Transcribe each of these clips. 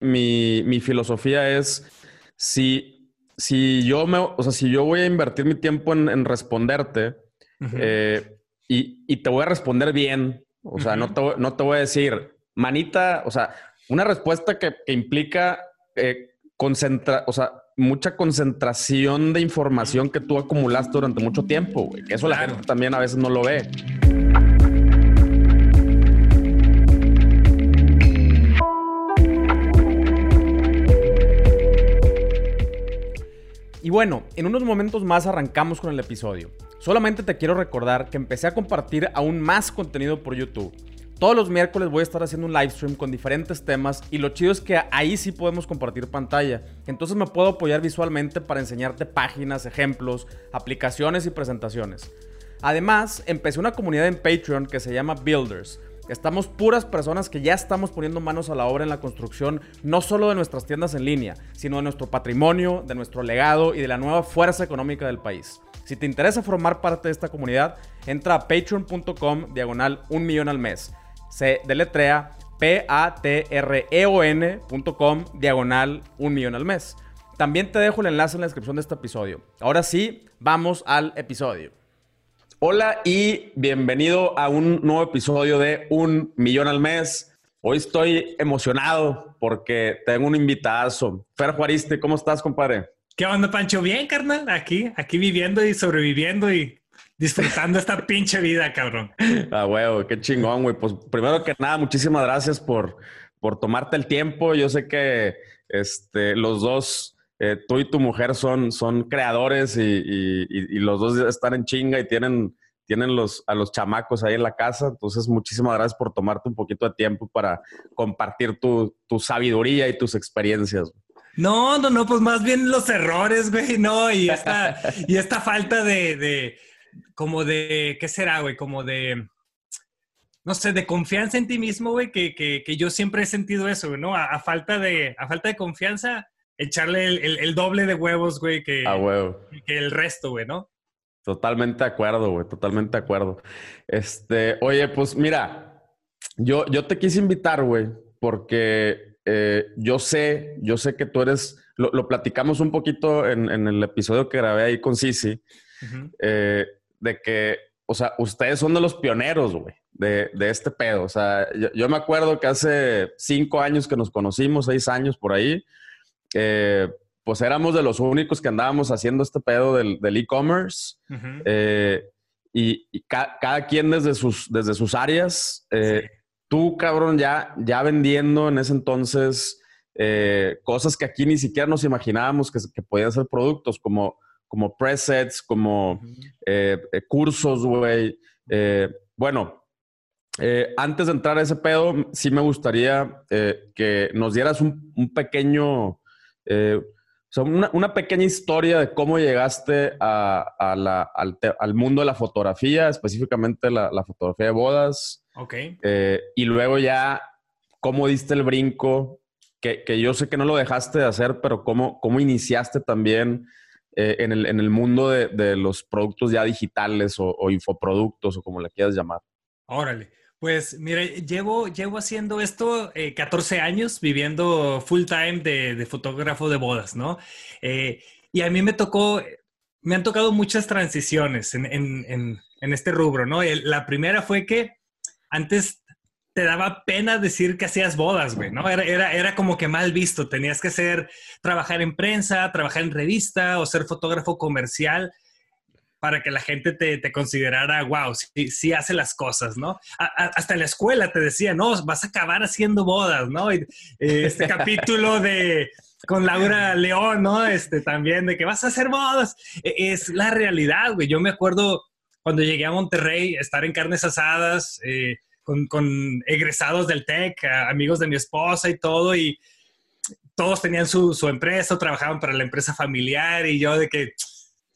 mi, mi filosofía es si, si yo me, o sea, si yo voy a invertir mi tiempo en, responderte eh, y, y, te voy a responder bien, o sea, no, te, no te voy a decir, manita, o sea, una respuesta que, que implica eh, concentra, o sea, mucha concentración de información que tú acumulaste durante mucho tiempo, güey. Eso la gente también a veces no lo ve. Y bueno, en unos momentos más arrancamos con el episodio. Solamente te quiero recordar que empecé a compartir aún más contenido por YouTube. Todos los miércoles voy a estar haciendo un live stream con diferentes temas y lo chido es que ahí sí podemos compartir pantalla. Entonces me puedo apoyar visualmente para enseñarte páginas, ejemplos, aplicaciones y presentaciones. Además, empecé una comunidad en Patreon que se llama Builders Estamos puras personas que ya estamos poniendo manos a la obra en la construcción, no solo de nuestras tiendas en línea, sino de nuestro patrimonio, de nuestro legado y de la nueva fuerza económica del país. Si te interesa formar parte de esta comunidad, entra a patreon.com diagonal un millón al mes. Se deletrea p-a-t-r-e-o-n.com diagonal un millón al mes. También te dejo el enlace en la descripción de este episodio. Ahora sí, vamos al episodio. Hola y bienvenido a un nuevo episodio de Un Millón al Mes. Hoy estoy emocionado porque tengo un invitado. Fer Juariste, ¿cómo estás, compadre? ¿Qué onda, Pancho? Bien, carnal. Aquí, aquí viviendo y sobreviviendo y disfrutando esta pinche vida, cabrón. Ah, huevo, qué chingón, güey. Pues primero que nada, muchísimas gracias por, por tomarte el tiempo. Yo sé que este, los dos eh, tú y tu mujer son, son creadores y, los dos están en chinga y tienen, tienen los, a los chamacos ahí en la casa. Entonces, muchísimas gracias por tomarte un poquito de tiempo para compartir tu, sabiduría y tus experiencias. No, no, no, pues más bien los errores, güey, no, y esta, y esta falta de, como de, ¿qué será, güey? Como de, no sé, de confianza en ti mismo, güey, que, yo siempre he sentido eso, ¿no? A, falta de, a falta de confianza, echarle el, doble de huevos, güey, que, que el resto, güey, ¿no? Totalmente de acuerdo, güey, totalmente de acuerdo. Este, oye, pues mira, yo, yo te quise invitar, güey, porque eh, yo sé, yo sé que tú eres, lo, platicamos un poquito en, el episodio que grabé ahí con Sisi, eh, de que, o sea, ustedes son de los pioneros, güey, de, este pedo. O sea, yo, yo, me acuerdo que hace cinco años que nos conocimos, seis años por ahí, eh, pues éramos de los únicos que andábamos haciendo este pedo del e-commerce. Eh, y, cada quien desde sus, desde sus áreas. Eh, tú, cabrón, ya, ya vendiendo en ese entonces cosas que aquí ni siquiera nos imaginábamos que, podían ser productos, como, como presets, como cursos, güey. bueno, antes de entrar a ese pedo, sí me gustaría que nos dieras un, un pequeño eh, una, pequeña historia de cómo llegaste al, mundo de la fotografía, específicamente la, fotografía de bodas. Ok. Eh, y luego ya, cómo diste el brinco, que, yo sé que no lo dejaste de hacer, pero cómo, cómo iniciaste también eh, en, el, mundo de, los productos ya digitales o, o infoproductos o como le quieras llamar. Órale. Pues mire, llevo, llevo haciendo esto 14 eh, años, viviendo full time de, fotógrafo de bodas, ¿no? Eh, y a mí me tocó, me han tocado muchas transiciones en, este rubro, ¿no? la primera fue que antes te daba pena decir que hacías bodas, güey, ¿no? Era, era, era como que mal visto, tenías que ser, trabajar en prensa, trabajar en revista o ser fotógrafo comercial para que la gente te, considerara, wow, sí, hace las cosas, ¿no? hasta en la escuela te decía, no, vas a acabar haciendo bodas, ¿no? Eh, este capítulo de con Laura León, ¿no? Este también de que vas a hacer bodas. E, es la realidad, güey. Yo me acuerdo cuando llegué a Monterrey, estar en carnes asadas eh, con, egresados del TEC, amigos de mi esposa y todo, y todos tenían su, su empresa, trabajaban para la empresa familiar, y yo de que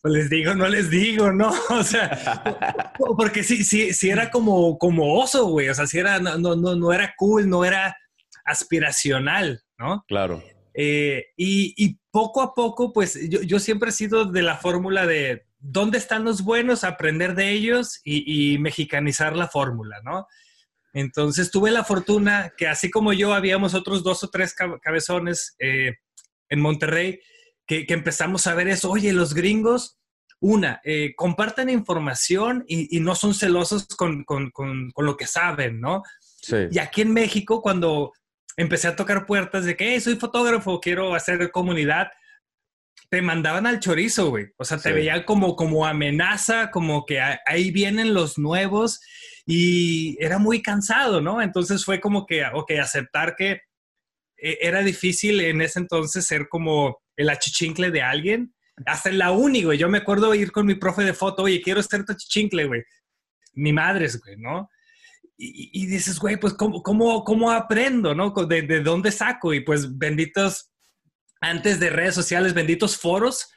pues les digo, no les digo, ¿no? O sea, porque sí, sí, sí era como, como oso, güey. O sea, sí era, no, no, no era cool, no era aspiracional, ¿no? Claro. Eh, y, poco a poco, pues yo, yo siempre he sido de la fórmula de dónde están los buenos, aprender de ellos y, mexicanizar la fórmula, ¿no? Entonces tuve la fortuna que así como yo habíamos otros dos o tres cabezones eh, en Monterrey que, empezamos a ver eso, oye, los gringos, una, eh, comparten información y, no son celosos con, lo que saben, ¿no? Sí. Y aquí en México, cuando empecé a tocar puertas de que soy fotógrafo, quiero hacer comunidad, te mandaban al chorizo, güey. O sea, te veían como, como amenaza, como que ahí vienen los nuevos y era muy cansado, ¿no? Entonces fue como que, ok, aceptar que eh, era difícil en ese entonces ser como el achichincle de alguien. Hasta en la uni, güey. Yo me acuerdo ir con mi profe de foto, oye, quiero ser tu achichincle, güey. Mi madre, güey, ¿no? Y, dices, güey, pues, ¿cómo, cómo, cómo aprendo, no? ¿De, ¿De, dónde saco? Y pues, benditos, antes de redes sociales, benditos foros,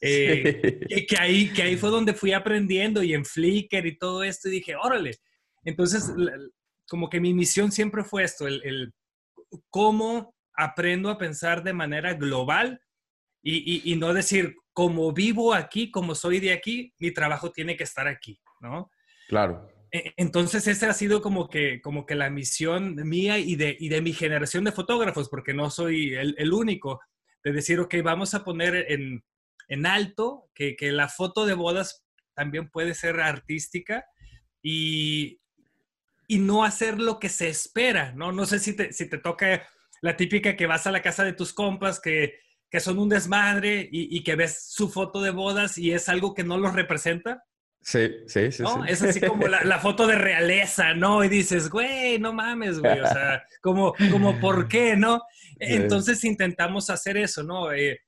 eh, que, ahí, que ahí fue donde fui aprendiendo y en Flickr y todo esto, y dije, órale. Entonces, como que mi misión siempre fue esto, el, el cómo aprendo a pensar de manera global y, no decir, como vivo aquí, como soy de aquí, mi trabajo tiene que estar aquí, ¿no? Claro. E, entonces, esa ha sido como que, como que la misión mía y de, de mi generación de fotógrafos, porque no soy el, único, de decir, ok, vamos a poner en, alto que, la foto de bodas también puede ser artística y, y no hacer lo que se espera, ¿no? No sé si te, si te toca la típica que vas a la casa de tus compas que, son un desmadre y, que ves su foto de bodas y es algo que no los representa. Sí, sí, sí. ¿no? Es así como la, foto de realeza, ¿no? Y dices, güey, no mames, güey. O sea, como, como ¿por qué, no? Entonces intentamos hacer eso, ¿no? Eh,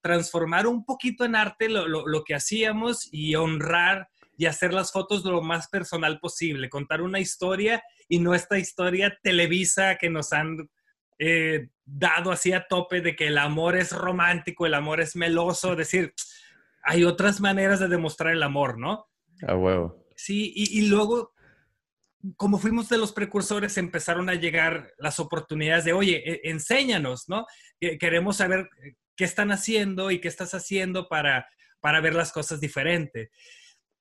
transformar un poquito en arte lo, lo, que hacíamos y honrar y hacer las fotos lo más personal posible, contar una historia y no esta historia televisa que nos han eh, dado así a tope de que el amor es romántico, el amor es meloso, decir, hay otras maneras de demostrar el amor, ¿no? A huevo. Sí, y, luego, como fuimos de los precursores, empezaron a llegar las oportunidades de, oye, e, enséñanos, ¿no? queremos saber qué están haciendo y qué estás haciendo para, para ver las cosas diferente.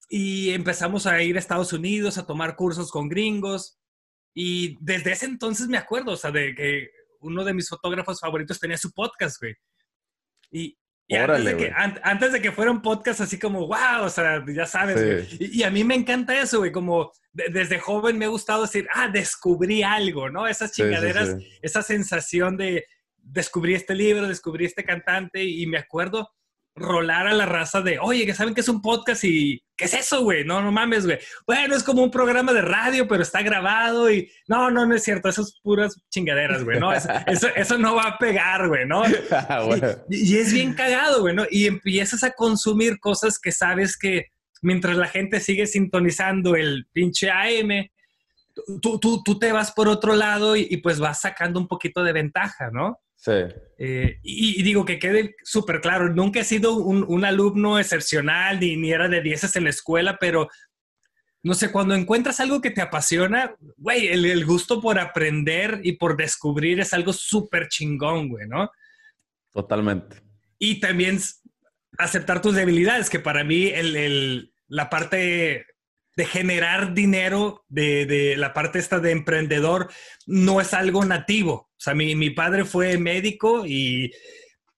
Y empezamos a ir a Estados Unidos a tomar cursos con gringos. Y desde ese entonces me acuerdo, o sea, de que uno de mis fotógrafos favoritos tenía su podcast, güey. Y, antes, de que, antes, de que, fuera un podcast así como, wow, o sea, ya sabes, y, a mí me encanta eso, güey, como desde joven me ha gustado decir, ah, descubrí algo, ¿no? Esas chingaderas, esa sensación de descubrí este libro, descubrí este cantante y me acuerdo rolar a la raza de, oye, que saben que es un podcast y ¿qué es eso, güey? No, no mames, güey. Bueno, es como un programa de radio, pero está grabado y no, no, no es cierto, eso es puras chingaderas, güey, ¿no? Eso, no va a pegar, güey, ¿no? Ah, y, es bien cagado, güey, ¿no? Y empiezas a consumir cosas que sabes que mientras la gente sigue sintonizando el pinche AM, tú, tú, tú te vas por otro lado y, y pues vas sacando un poquito de ventaja, ¿no? Sí. Eh, y, digo que quede súper claro, nunca he sido un, alumno excepcional ni, ni, era de dieces en la escuela, pero no sé, cuando encuentras algo que te apasiona, güey, el, gusto por aprender y por descubrir es algo súper chingón, güey, ¿no? Totalmente. Y también aceptar tus debilidades, que para mí el, la parte de generar dinero, de, la parte esta de emprendedor, no es algo nativo. O sea, mi, padre fue médico y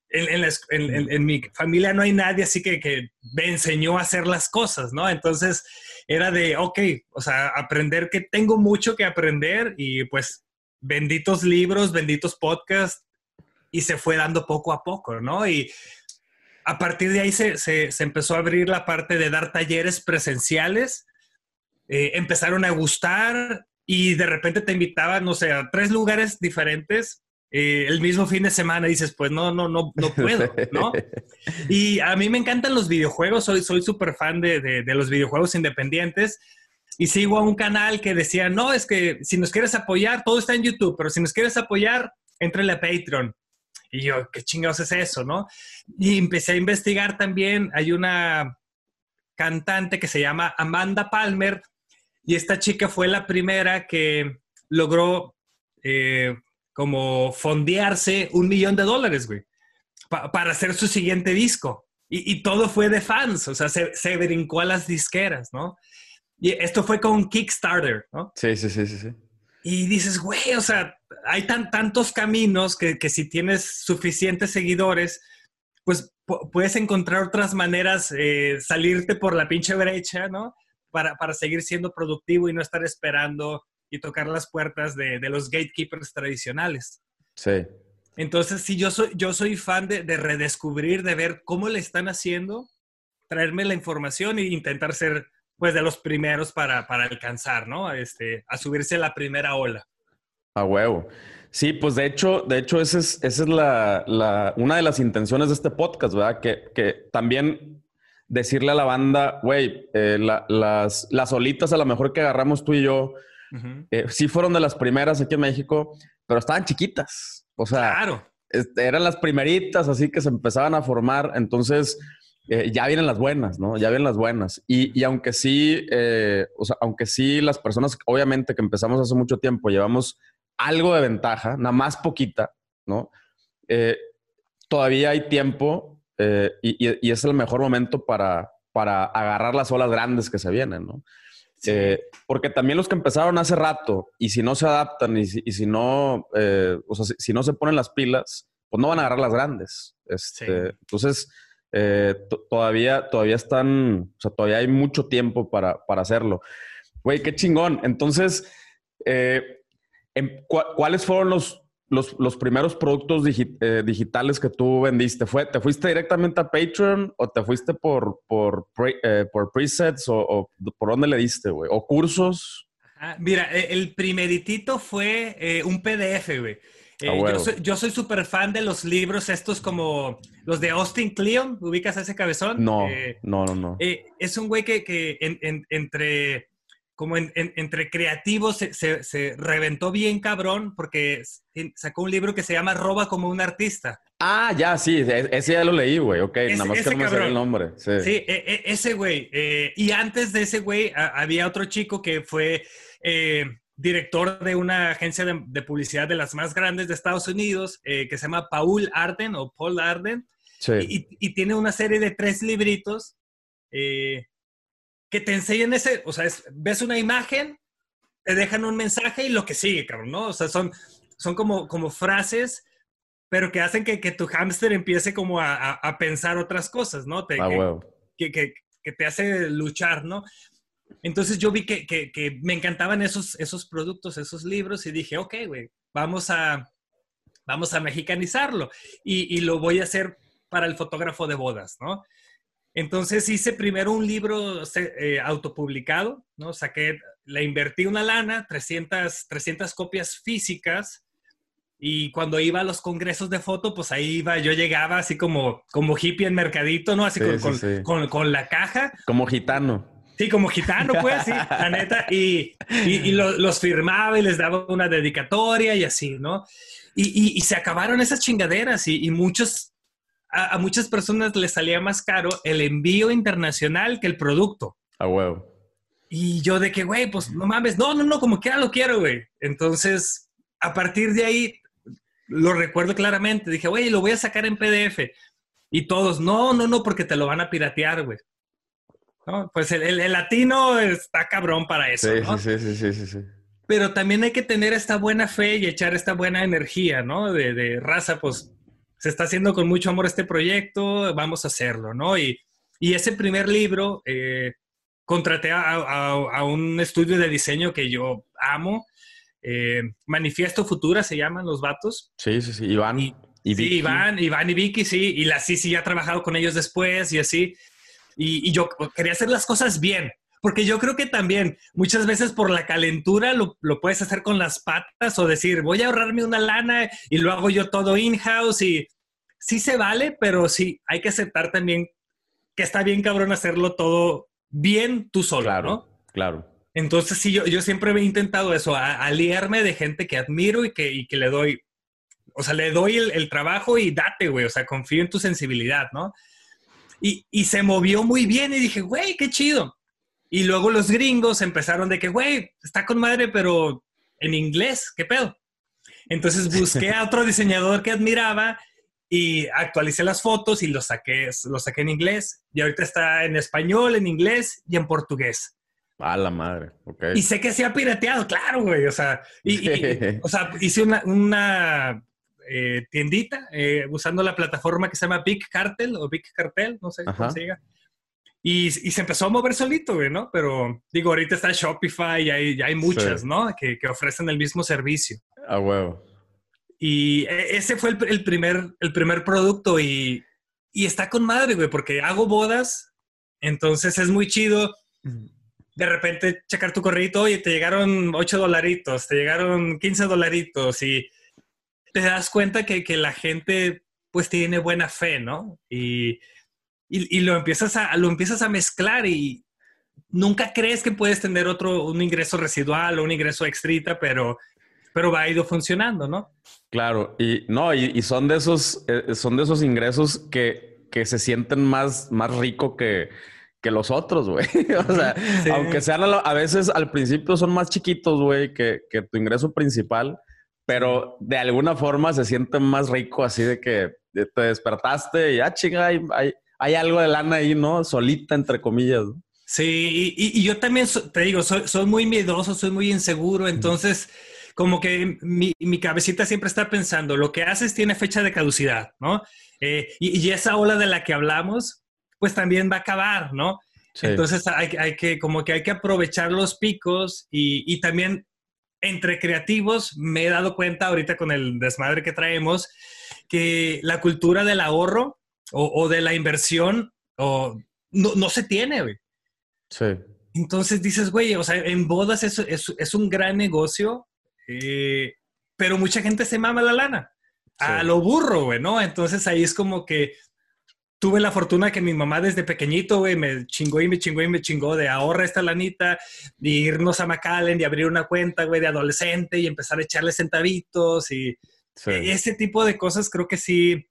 en, mi familia no hay nadie así que, que, me enseñó a hacer las cosas, ¿no? Entonces era de, ok, o sea, aprender que tengo mucho que aprender y pues benditos libros, benditos podcasts y se fue dando poco a poco, ¿no? Y a partir de ahí se, se, se empezó a abrir la parte de dar talleres presenciales eh, empezaron a gustar y de repente te invitaban, no sé, a tres lugares diferentes eh, el mismo fin de semana. Y dices, pues no, no, no, no puedo, ¿no? y a mí me encantan los videojuegos, soy súper fan de, de, los videojuegos independientes. Y sigo a un canal que decía, no, es que si nos quieres apoyar, todo está en YouTube, pero si nos quieres apoyar, entrale a Patreon. Y yo, ¿qué chingados es eso, no? Y empecé a investigar también, hay una cantante que se llama Amanda Palmer, y esta chica fue la primera que logró eh, como fondearse un millón de dólares, güey, para hacer su siguiente disco. Y, todo fue de fans, o sea, se, brincó a las disqueras, ¿no? Y esto fue con Kickstarter, ¿no? Sí, sí, sí, sí. Y dices, güey, o sea, hay tan, tantos caminos que, que si tienes suficientes seguidores, pues puedes encontrar otras maneras, eh, salirte por la pinche brecha, ¿no? Para, para, seguir siendo productivo y no estar esperando y tocar las puertas de, de los gatekeepers tradicionales. Sí. Entonces, sí, yo soy, yo soy fan de, de, redescubrir, de ver cómo le están haciendo, traerme la información e intentar ser, pues, de los primeros para, para alcanzar, ¿no? Este, a subirse a la primera ola. A huevo. Sí, pues de hecho, de hecho, esa es, esa es la, la, una de las intenciones de este podcast, ¿verdad? Que, que también decirle a la banda, güey, eh, la, las, las olitas a lo mejor que agarramos tú y yo, uh -huh. eh, sí fueron de las primeras aquí en México, pero estaban chiquitas. O sea, claro. este, eran las primeritas, así que se empezaban a formar. Entonces, eh, ya vienen las buenas, ¿no? Ya vienen las buenas. Y, y aunque sí, o sea, aunque sí las personas, obviamente que empezamos hace mucho tiempo, llevamos algo de ventaja, nada más poquita, ¿no? Todavía hay tiempo eh, y, y, y, es el mejor momento para, para agarrar las olas grandes que se vienen, ¿no? Sí. Eh, porque también los que empezaron hace rato y si no se adaptan y si, y si no, eh, o sea, si, si, no se ponen las pilas, pues no van a agarrar las grandes. Este, sí. Entonces, eh, todavía, todavía están, o sea, todavía hay mucho tiempo para, para hacerlo. Güey, qué chingón. Entonces, eh, ¿Cuáles fueron los, los, los primeros productos digi eh, digitales que tú vendiste? ¿Fue, ¿Te fuiste directamente a Patreon o te fuiste por, por, pre, eh, por presets o, o, por dónde le diste, güey? ¿O cursos? Ajá. Mira, e, el primeritito fue eh, un PDF, güey. Ah, yo soy súper fan de los libros estos como los de Austin Kleon. ¿Ubicas a ese cabezón? No, no, no, no. es un güey que, que en, en, entre como en, en, entre creativos se, se, se, reventó bien cabrón porque sacó un libro que se llama Roba como un artista. Ah, ya, sí, e, ese ya lo leí, güey, ok, nada más que no me sé el nombre. Sí, sí e, e, ese güey. Eh, y antes de ese güey había otro chico que fue eh, director de una agencia de, de, publicidad de las más grandes de Estados Unidos eh, que se llama Paul Arden o Paul Arden. Sí. Y, y, tiene una serie de tres libritos eh, que te enseñan ese, o sea, es, ves una imagen, te dejan un mensaje y lo que sigue, cabrón, ¿no? O sea, son, son como, como frases, pero que hacen que, que tu hámster empiece como a, a, a, pensar otras cosas, ¿no? Te, ah, que, wow. que, que, te hace luchar, ¿no? Entonces yo vi que, que me encantaban esos, esos productos, esos libros y dije, ok, güey, vamos a, vamos a mexicanizarlo y, y lo voy a hacer para el fotógrafo de bodas, ¿no? Entonces hice primero un libro eh, autopublicado, ¿no? Saqué, le invertí una lana, 300, 300 copias físicas, y cuando iba a los congresos de foto, pues ahí iba, yo llegaba así como, como hippie en mercadito, ¿no? Así sí, con, sí, con, sí. Con, con, la caja. Como gitano. Sí, como gitano, pues, sí, la neta. Y, y, y lo, los firmaba y les daba una dedicatoria y así, ¿no? Y, y se acabaron esas chingaderas y, muchos a, a, muchas personas les salía más caro el envío internacional que el producto. A huevo. Y yo de que, güey, pues no mames, no, no, no, como quiera lo quiero, güey. Entonces, a partir de ahí, lo recuerdo claramente. Dije, güey, lo voy a sacar en PDF. Y todos, no, no, no, porque te lo van a piratear, güey. ¿No? Pues el, el, el, latino está cabrón para eso, sí, ¿no? Sí, sí, sí, sí, sí. Pero también hay que tener esta buena fe y echar esta buena energía, ¿no? De, de raza, pues se está haciendo con mucho amor este proyecto, vamos a hacerlo, ¿no? Y, y ese primer libro, eh, contraté a, a, a, un estudio de diseño que yo amo, eh, Manifiesto Futura se llaman los vatos. Sí, sí, sí, Iván. Y, y sí, Iván, Iván y Vicky, sí, y la sí, sí, ya ha trabajado con ellos después y así. Y, y, yo quería hacer las cosas bien, porque yo creo que también muchas veces por la calentura lo, lo, puedes hacer con las patas o decir, voy a ahorrarme una lana y lo hago yo todo in-house y sí se vale, pero sí hay que aceptar también que está bien cabrón hacerlo todo bien tú solo, claro, ¿no? Claro. Entonces sí, yo, yo siempre he intentado eso, a, aliarme de gente que admiro y que, y que le doy, o sea, le doy el, el trabajo y date, güey, o sea, confío en tu sensibilidad, ¿no? Y, y se movió muy bien y dije, güey, qué chido. Y luego los gringos empezaron de que, güey, está con madre, pero en inglés, ¿qué pedo? Entonces busqué a otro diseñador que admiraba y actualicé las fotos y lo saqué, lo saqué en inglés. Y ahorita está en español, en inglés y en portugués. A la madre, ok. Y sé que se ha pirateado, claro, güey. O sea, y, o sea hice una, eh, tiendita eh, usando la plataforma que se llama Big Cartel o Big Cartel, no sé cómo se diga. Y, y, se empezó a mover solito, güey, ¿no? Pero digo, ahorita está Shopify y hay, ya hay muchas, ¿no? Que, que, ofrecen el mismo servicio. A huevo. Y e, ese fue el, el, primer, el primer producto y, y está con madre, güey, porque hago bodas, entonces es muy chido. De repente checar tu correo, oye, te llegaron 8 dolaritos, te llegaron 15 dolaritos y te das cuenta que, que la gente pues tiene buena fe, ¿no? Y y, lo, empiezas a, lo empiezas a mezclar y nunca crees que puedes tener otro, un ingreso residual o un ingreso extrita, pero, pero va ido funcionando, ¿no? Claro, y no, y, son de esos, eh, son de esos ingresos que, que se sienten más, más rico que, que los otros, güey. o sea, aunque sean a, veces al principio son más chiquitos, güey, que, que, tu ingreso principal, pero de alguna forma se sienten más rico así de que te despertaste y ah, chinga, hay, hay, hay algo de lana ahí, ¿no? Solita, entre comillas. Sí, y, yo también te digo, soy, soy, muy miedoso, soy muy inseguro, entonces como que mi, mi, cabecita siempre está pensando, lo que haces tiene fecha de caducidad, ¿no? Eh, y, esa ola de la que hablamos, pues también va a acabar, ¿no? Entonces hay, hay, que, como que hay que aprovechar los picos y, y también entre creativos me he dado cuenta ahorita con el desmadre que traemos que la cultura del ahorro o, de la inversión o no, no se tiene, güey. Sí. Entonces dices, güey, o sea, en bodas es, es, es un gran negocio, eh, pero mucha gente se mama la lana. A lo burro, güey, ¿no? Entonces ahí es como que tuve la fortuna que mi mamá desde pequeñito, güey, me chingó y me chingó y me chingó de ahorra esta lanita, de irnos a McAllen y abrir una cuenta, güey, de adolescente y empezar a echarle centavitos y ese tipo de cosas creo que sí,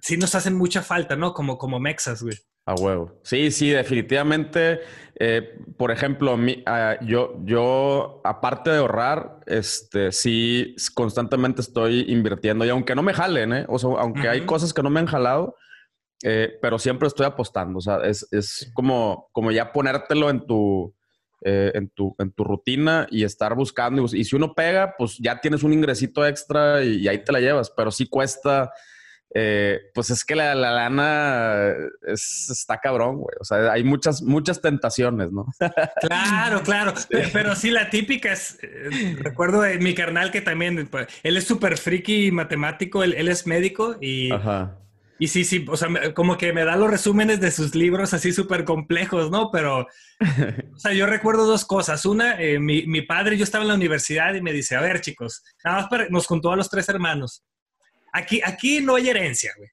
sí nos hacen mucha falta, ¿no? Como, como mexas, güey. A huevo. Sí, sí, definitivamente. Eh, por ejemplo, mi, ah, yo, yo, aparte de ahorrar, este, sí, constantemente estoy invirtiendo y aunque no me jalen, ¿eh? O sea, aunque hay cosas que no me han jalado, eh, pero siempre estoy apostando. O sea, es, es como, como ya ponértelo en tu, eh, en, tu, en tu rutina y estar buscando. Y, si uno pega, pues ya tienes un ingresito extra y, y ahí te la llevas, pero sí cuesta eh, pues es que la, lana está cabrón, güey. O sea, hay muchas, muchas tentaciones, ¿no? Claro, claro. Pero sí, la típica es, eh, recuerdo de mi carnal que también, pues, él es súper friki matemático, él, es médico y... Y sí, sí, o sea, como que me da los resúmenes de sus libros así súper complejos, ¿no? Pero, o sea, yo recuerdo dos cosas. Una, eh, mi, mi, padre, yo estaba en la universidad y me dice, a ver, chicos, nada más para, nos contó a los tres hermanos. Aquí, aquí no hay herencia, güey.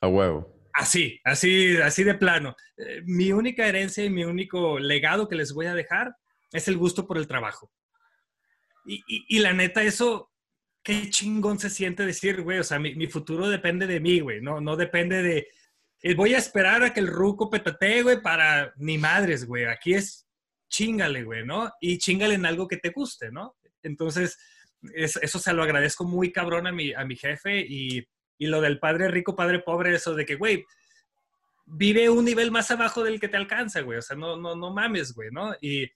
A huevo. Así, así, así de plano. Eh, mi única herencia y mi único legado que les voy a dejar es el gusto por el trabajo. Y, y, la neta, eso, qué chingón se siente decir, güey, o sea, mi, mi futuro depende de mí, güey, no, no depende de... Eh, voy a esperar a que el ruco petatee, güey, para ni madres, güey. Aquí es chingale, güey, ¿no? Y chingale en algo que te guste, ¿no? Entonces, eso se lo agradezco muy cabrón a mi, a mi jefe y, y lo del padre rico, padre pobre, eso de que, güey, vive un nivel más abajo del que te alcanza, güey. O sea, no, no, no mames, güey, ¿no? Y,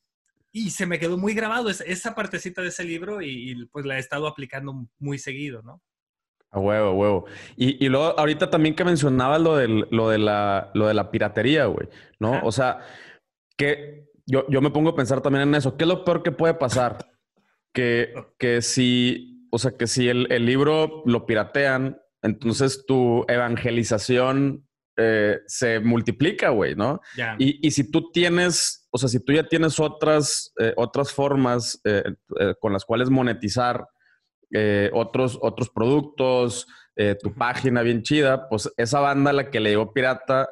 y se me quedó muy grabado esa, esa partecita de ese libro y, pues la he estado aplicando muy seguido, ¿no? A huevo, a huevo. Y, y luego, ahorita también que mencionabas lo, del, lo, de, la, lo de la piratería, güey, ¿no? O sea, que yo, yo me pongo a pensar también en eso. ¿Qué es lo peor que puede pasar? Que, que si, o sea, que si el, el libro lo piratean, entonces tu evangelización eh, se multiplica, güey, ¿no? Y, y, si tú tienes, o sea, si tú ya tienes otras, eh, otras formas eh, con las cuales monetizar otros, otros productos, tu página bien chida, pues esa banda la que le dio pirata,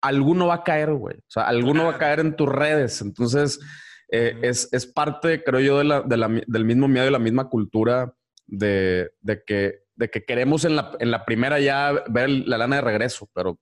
alguno va a caer, güey. O sea, alguno va a caer en tus redes. Entonces, eh, es, es, parte, creo yo, de la, de la, del mismo miedo y la misma cultura de, de, que, de que queremos en la, en la primera ya ver la lana de regreso, pero,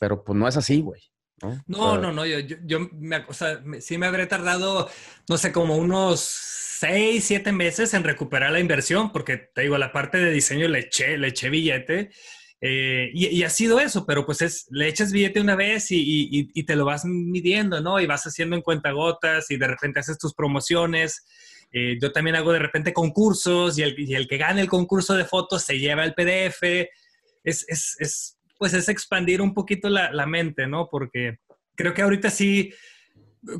pero pues no es así, güey. No, no, no, no, yo, yo, yo me, o sea, sí me habré tardado, no sé, como unos seis, siete meses en recuperar la inversión, porque te digo, la parte de diseño le eché, le eché billete Eh, y, ha sido eso, pero pues es, le echas billete una vez y, te lo vas midiendo, ¿no? Y vas haciendo en cuentagotas y de repente haces tus promociones. Eh, yo también hago de repente concursos y el, que gane el concurso de fotos se lleva el PDF. Es, es, pues es expandir un poquito la, mente, ¿no? Porque creo que ahorita sí,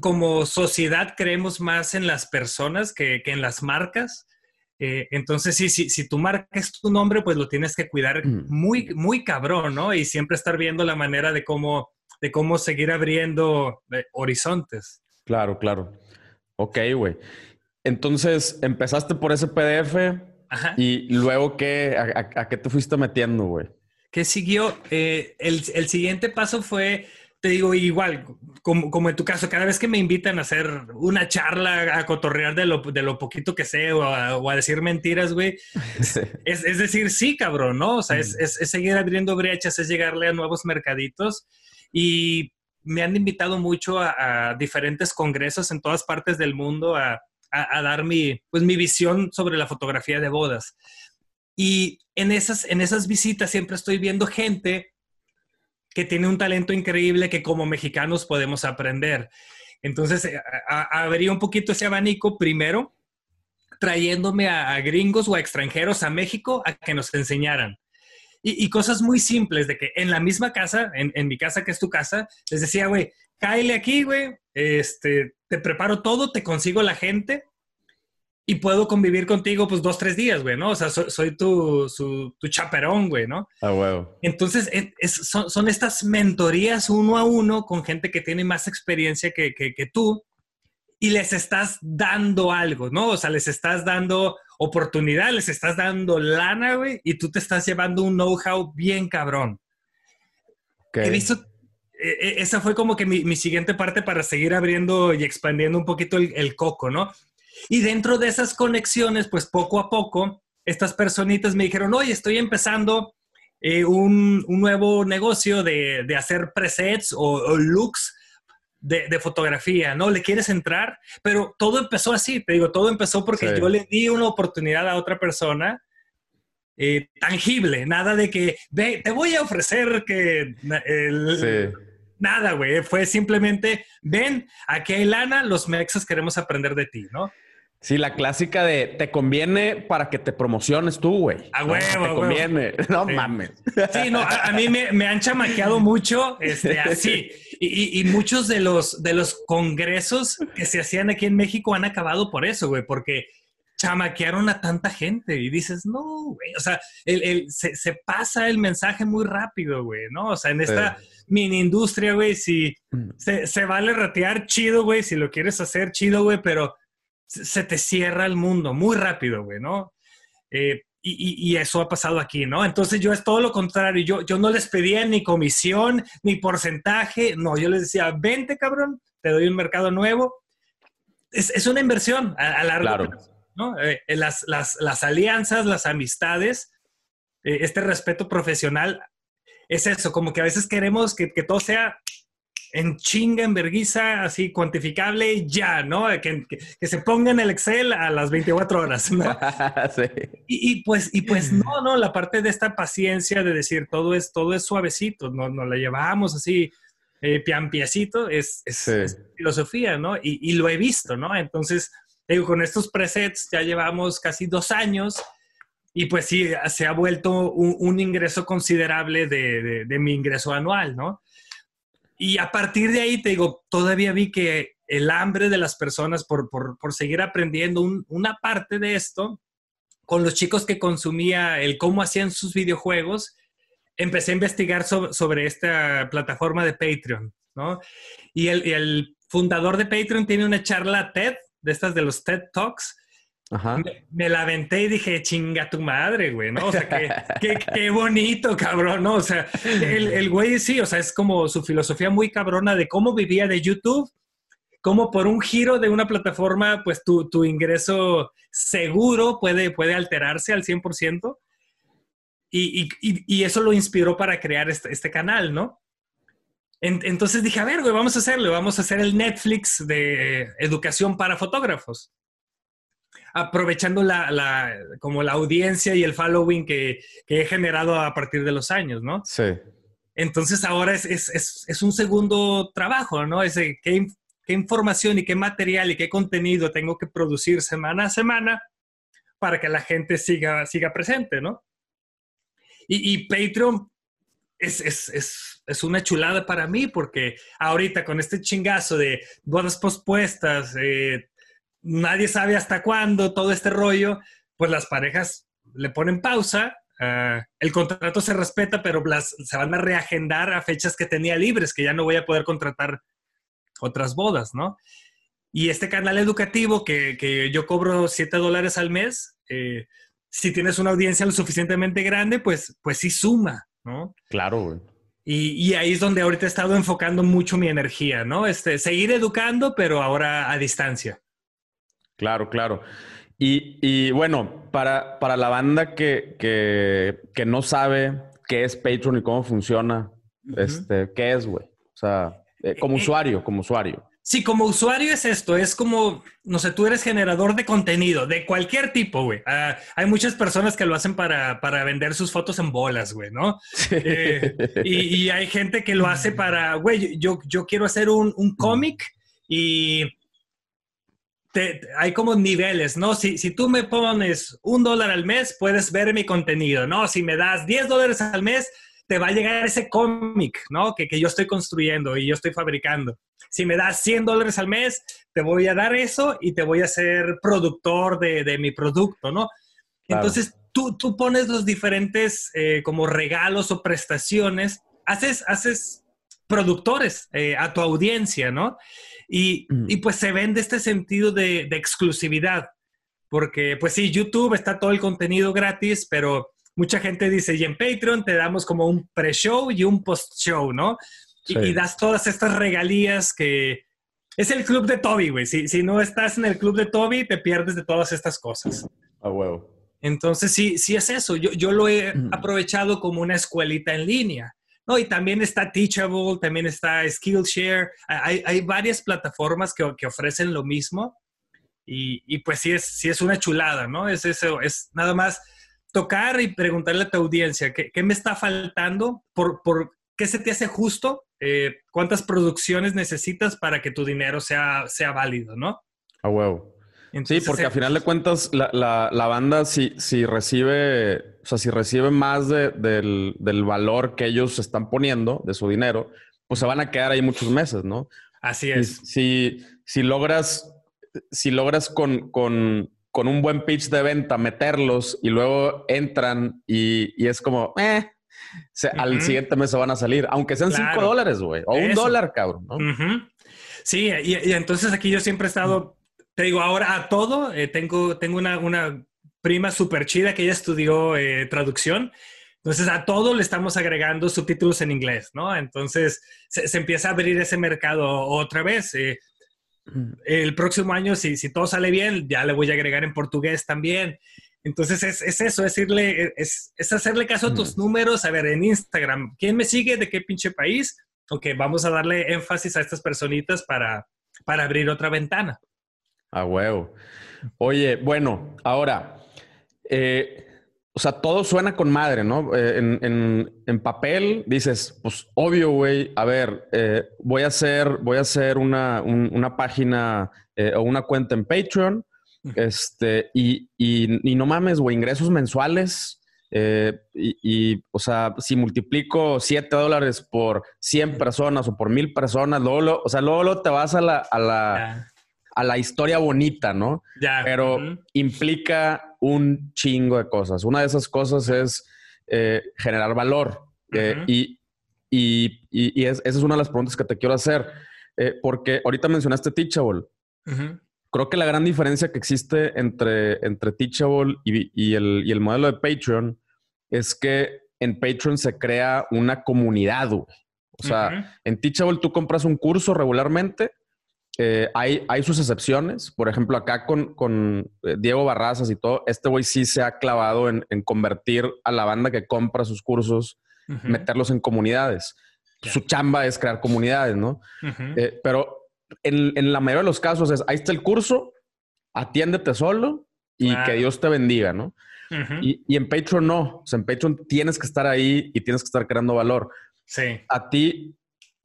como sociedad creemos más en las personas que, que en las marcas. Eh, entonces, sí, sí, si tu marca es tu nombre, pues lo tienes que cuidar muy, muy cabrón, ¿no? Y siempre estar viendo la manera de cómo, de cómo seguir abriendo eh, horizontes. Claro, claro. Ok, güey. Entonces, empezaste por ese PDF y luego, ¿qué, a, qué te fuiste metiendo, güey? ¿Qué siguió? Eh, el, el siguiente paso fue te digo, igual, como, en tu caso, cada vez que me invitan a hacer una charla, a cotorrear de lo, de lo poquito que sé o a, decir mentiras, güey, es, es, decir, sí, cabrón, ¿no? O sea, es, es, seguir abriendo brechas, es llegarle a nuevos mercaditos y me han invitado mucho a, diferentes congresos en todas partes del mundo a, a, dar mi, pues, mi visión sobre la fotografía de bodas. Y en esas, en esas visitas siempre estoy viendo gente que tiene un talento increíble que como mexicanos podemos aprender. Entonces, eh, abrí un poquito ese abanico primero, trayéndome a, gringos o a extranjeros a México a que nos enseñaran. Y, cosas muy simples, de que en la misma casa, en, mi casa que es tu casa, les decía, güey, cáele aquí, güey, este, te preparo todo, te consigo la gente, y puedo convivir contigo pues dos, tres días, güey, ¿no? O sea, soy, tu, tu chaperón, güey, ¿no? Ah, huevo. Entonces, son, estas mentorías uno a uno con gente que tiene más experiencia que, que, tú y les estás dando algo, ¿no? O sea, les estás dando oportunidad, les estás dando lana, güey, y tú te estás llevando un know-how bien cabrón. He visto, e, e, esa fue como que mi, mi, siguiente parte para seguir abriendo y expandiendo un poquito el, el coco, ¿no? Y dentro de esas conexiones, pues poco a poco, estas personitas me dijeron, oye, estoy empezando eh, un, nuevo negocio de, hacer presets o, looks de, fotografía, ¿no? ¿Le quieres entrar? Pero todo empezó así, te digo, todo empezó porque yo le di una oportunidad a otra persona eh, tangible, nada de que, ve, te voy a ofrecer que... Nada, güey, fue simplemente, ven, aquí hay lana, los mexas queremos aprender de ti, ¿no? Sí, la clásica de te conviene para que te promociones tú, güey. A huevo, Te conviene. No mames. Sí, no, a, mí me, han chamaqueado mucho, este, así. Y, muchos de los, de los congresos que se hacían aquí en México han acabado por eso, güey, porque chamaquearon a tanta gente y dices, no, güey, o sea, se, pasa el mensaje muy rápido, güey, ¿no? O sea, en esta mini industria, güey, si mm. se, se vale ratear chido, güey, si lo quieres hacer chido, güey, pero se te cierra el mundo muy rápido, güey, ¿no? Eh, y, y, eso ha pasado aquí, ¿no? Entonces yo es todo lo contrario, yo, yo no les pedía ni comisión, ni porcentaje, no, yo les decía, vente, cabrón, te doy un mercado nuevo. Es, es una inversión a, largo plazo, ¿no? Eh, eh, las, las, las, alianzas, las amistades, este respeto profesional, es eso, como que a veces queremos que, que todo sea en chinga, en verguiza, así cuantificable, ya, ¿no? Que, que, se ponga en el Excel a las 24 horas, ¿no? sí. y, pues, y pues no, no, la parte de esta paciencia de decir todo es, todo es suavecito, no, nos la llevamos así, eh, piampiecito, es, es, filosofía, ¿no? Y, y, lo he visto, ¿no? Entonces, digo, con estos presets ya llevamos casi dos años y pues sí, se ha vuelto un, ingreso considerable de, de mi ingreso anual, ¿no? Y a partir de ahí, te digo, todavía vi que el hambre de las personas por, seguir aprendiendo una parte de esto, con los chicos que consumía el cómo hacían sus videojuegos, empecé a investigar sobre esta plataforma de Patreon, ¿no? Y el, el fundador de Patreon tiene una charla TED, de estas de los TED Talks, me, la aventé y dije, chinga tu madre, güey, ¿no? O sea, qué, qué, bonito, cabrón. O sea, el, el, güey sí, o sea, es como su filosofía muy cabrona de cómo vivía de YouTube, cómo por un giro de una plataforma, pues tu, tu ingreso seguro puede, puede alterarse al 100%. Y, y, y eso lo inspiró para crear este, este canal, ¿no? entonces dije, a ver, güey, vamos a hacerlo, vamos a hacer el Netflix de educación para fotógrafos aprovechando la, como la audiencia y el following que, he generado a partir de los años, ¿no? Sí. Entonces ahora es, un segundo trabajo, ¿no? Es qué, qué información y qué material y qué contenido tengo que producir semana a semana para que la gente siga, siga presente, ¿no? Y, Patreon es, es, una chulada para mí porque ahorita con este chingazo de bodas pospuestas, eh, nadie sabe hasta cuándo, todo este rollo, pues las parejas le ponen pausa, ah, el contrato se respeta, pero se van a reagendar a fechas que tenía libres, que ya no voy a poder contratar otras bodas, ¿no? Y este canal educativo que, yo cobro 7 dólares al mes, eh, si tienes una audiencia lo suficientemente grande, pues, pues sí suma, ¿no? Claro, güey. Y, y, ahí es donde ahorita he estado enfocando mucho mi energía, ¿no? Este, seguir educando, pero ahora a distancia. Claro, claro. Y, bueno, para, para la banda que, que, no sabe qué es Patreon y cómo funciona, este, ¿qué es, güey? O sea, eh, como eh, usuario, como usuario. Sí, como usuario es esto, es como, no sé, tú eres generador de contenido de cualquier tipo, güey. Ah, hay muchas personas que lo hacen para, para vender sus fotos en bolas, güey, ¿no? Eh, y, hay gente que lo hace para, güey, yo, yo quiero hacer un, un cómic y hay como niveles, ¿no? Si, si tú me pones un dólar al mes, puedes ver mi contenido, ¿no? Si me das 10 dólares al mes, te va a llegar ese cómic, ¿no? Que, que, yo estoy construyendo y yo estoy fabricando. Si me das 100 dólares al mes, te voy a dar eso y te voy a ser productor de, de mi producto, ¿no? Entonces, tú, tú pones los diferentes eh, como regalos o prestaciones, haces, haces productores eh, a tu audiencia, ¿no? Y, y, pues se vende este sentido de, de, exclusividad, porque pues sí, YouTube está todo el contenido gratis, pero mucha gente dice, y en Patreon te damos como un pre-show y un post-show, ¿no? Y, das todas estas regalías que... Es el club de Toby, güey. Si, si no estás en el club de Toby, te pierdes de todas estas cosas. A huevo. Entonces, sí, sí es eso. Yo, yo lo he aprovechado como una escuelita en línea. No, y también está Teachable, también está Skillshare. Hay, hay varias plataformas que, que, ofrecen lo mismo. Y, y, pues sí es, sí es una chulada, ¿no? Es eso, es nada más tocar y preguntarle a tu audiencia qué, qué me está faltando, por, por, qué se te hace justo, eh, cuántas producciones necesitas para que tu dinero sea, sea válido, ¿no? A huevo. Sí, porque al final de cuentas, la, la, banda, si, si recibe, o sea, si recibe más del, del, valor que ellos están poniendo de su dinero, pues se van a quedar ahí muchos meses, ¿no? Así es. Si, si logras, si logras con, con, con un buen pitch de venta meterlos y luego entran y, y es como, eh, al siguiente mes se van a salir, aunque sean cinco dólares, güey, o un dólar, cabrón. Sí, y, entonces aquí yo siempre he estado, te digo, ahora a todo, eh, tengo, tengo una, una prima súper chida que ella estudió eh, traducción. Entonces a todo le estamos agregando subtítulos en inglés, ¿no? Entonces se, se empieza a abrir ese mercado otra vez. Eh, el próximo año, si, si todo sale bien, ya le voy a agregar en portugués también. Entonces es, es eso, es, decirle, es, es, hacerle caso a tus números. A ver, en Instagram, ¿quién me sigue? ¿De qué pinche país? Ok, vamos a darle énfasis a estas personitas para, para abrir otra ventana. A huevo. Oye, bueno, ahora, eh, o sea, todo suena con madre, ¿no? Eh, en, papel dices, pues obvio, güey, a ver, eh, voy a hacer, voy a hacer una, página eh, o una cuenta en Patreon, este, y, no mames, güey, ingresos mensuales. y, o sea, si multiplico 7 dólares por 100 personas o por 1000 personas, luego, o sea, luego, te vas a la, a la, a la historia bonita, ¿no? Ya. Pero implica un chingo de cosas. Una de esas cosas es eh, generar valor. Eh, y, esa es una de las preguntas que te quiero hacer. Eh, porque ahorita mencionaste Teachable. Creo que la gran diferencia que existe entre, entre Teachable y, el, modelo de Patreon es que en Patreon se crea una comunidad. O sea, en Teachable tú compras un curso regularmente eh, hay, hay sus excepciones. Por ejemplo, acá con, con eh, Diego Barrazas y todo, este güey sí se ha clavado en, en, convertir a la banda que compra sus cursos, meterlos en comunidades. Su chamba es crear comunidades, ¿no? Eh, pero en, en, la mayoría de los casos es, ahí está el curso, atiéndete solo y que Dios te bendiga, ¿no? y, y, en Patreon no. O sea, en Patreon tienes que estar ahí y tienes que estar creando valor. Sí. A ti,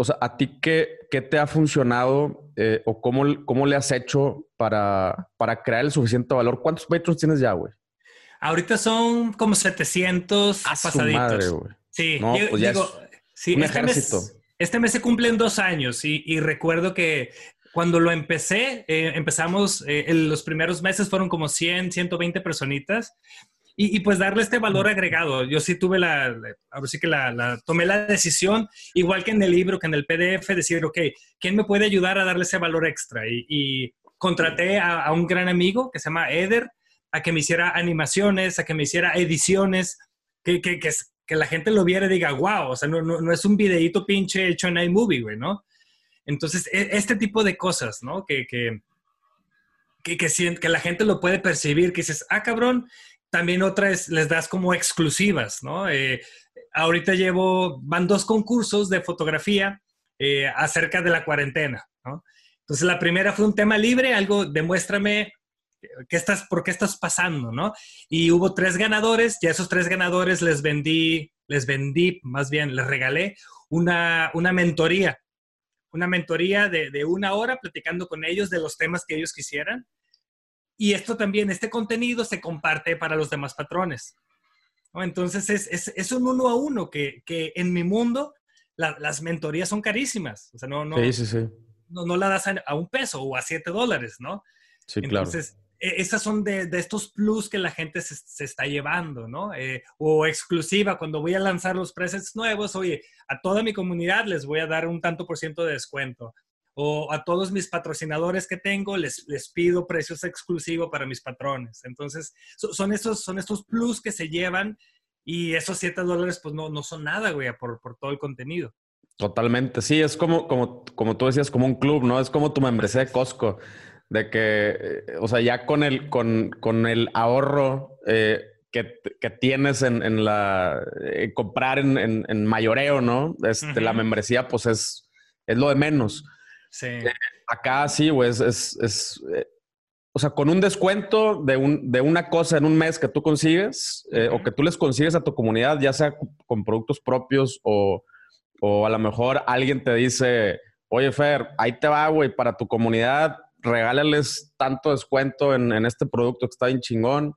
o sea, ¿a ti qué, qué te ha funcionado eh, o cómo, cómo le has hecho para, para crear el suficiente valor? ¿Cuántos Patreons tienes ya, güey? Ahorita son como 700 pasaditos. sí, pues digo, sí, este mes, este mes, se cumplen dos años y, y recuerdo que cuando lo empecé, eh, empezamos, eh, en los primeros meses fueron como 100, 120 personitas. Y, y, pues darle este valor agregado. Yo sí tuve la, ahora sí que la, la, tomé la decisión, igual que en el libro, que en el PDF, decir, ok, ¿quién me puede ayudar a darle ese valor extra? Y, y contraté a, a, un gran amigo que se llama Eder, a que me hiciera animaciones, a que me hiciera ediciones, que, que, que, que la gente lo viera y diga, wow, o sea, no, no, no es un videíto pinche hecho en iMovie, güey, ¿no? Entonces, e, este tipo de cosas, ¿no? Que, que, que, que, la gente lo puede percibir, que dices, ah, cabrón, también otras les das como exclusivas, ¿no? Eh, ahorita llevo, van dos concursos de fotografía eh, acerca de la cuarentena, ¿no? Entonces, la primera fue un tema libre, algo, demuéstrame qué estás, por qué estás pasando, ¿no? Y hubo tres ganadores, y a esos tres ganadores les vendí, les vendí, más bien, les regalé una, una mentoría una mentoría de, una hora platicando con ellos de los temas que ellos quisieran. Y esto también, este contenido se comparte para los demás patrones. Entonces es, es, un uno a uno que, en mi mundo las mentorías son carísimas. O sea, no, no, no, no la das a, un peso o a siete dólares, ¿no? Sí, Entonces, e, esas son de, estos plus que la gente se, está llevando, ¿no? Eh, o exclusiva, cuando voy a lanzar los presets nuevos, oye, a toda mi comunidad les voy a dar un tanto por ciento de descuento. O a todos mis patrocinadores que tengo les, les pido precios exclusivos para mis patrones. Entonces, son, estos, son estos plus que se llevan y esos 7 dólares pues no, no son nada, güey, por, por todo el contenido. Totalmente, sí, es como, como, como tú decías, como un club, ¿no? Es como tu membresía de Costco de que, eh, o sea, ya con el, con, con el ahorro eh, que, que, tienes en, en la eh, comprar en, en, mayoreo, ¿no? Este, La membresía, pues es, es lo de menos. Sí. acá sí, güey, es, es, es o sea, con un descuento de, un, de una cosa en un mes que tú consigues o que tú les consigues a tu comunidad, ya sea con productos propios o, o a lo mejor alguien te dice, oye, Fer, ahí te va, güey, para tu comunidad regálales tanto descuento en, en, este producto que está bien chingón.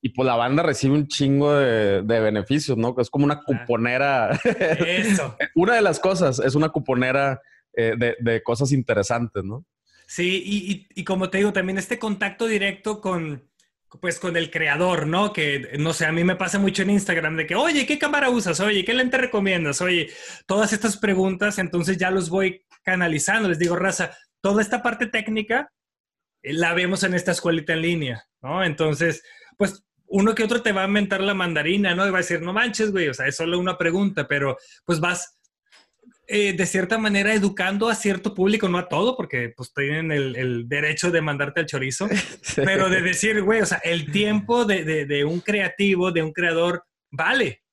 Y pues la banda recibe un chingo de, de, beneficios, ¿no? Es como una cuponera. Eso. una de las cosas es una cuponera eh, de, cosas interesantes, ¿no? Sí, y, y, y, como te digo, también este contacto directo con, pues con el creador, ¿no? Que, no sé, a mí me pasa mucho en Instagram de que, oye, ¿qué cámara usas? Oye, ¿qué lente recomiendas? Oye, todas estas preguntas, entonces ya los voy canalizando. Les digo, raza, toda esta parte técnica eh, la vemos en esta escuelita en línea, ¿no? Entonces, pues uno que otro te va a mentar la mandarina, ¿no? Y va a decir, no manches, güey, o sea, es solo una pregunta, pero pues vas eh, de cierta manera educando a cierto público, no a todo, porque pues tienen el, el derecho de mandarte al chorizo, sí. pero de decir, güey, o sea, el tiempo de, de, de, un creativo, de un creador, vale.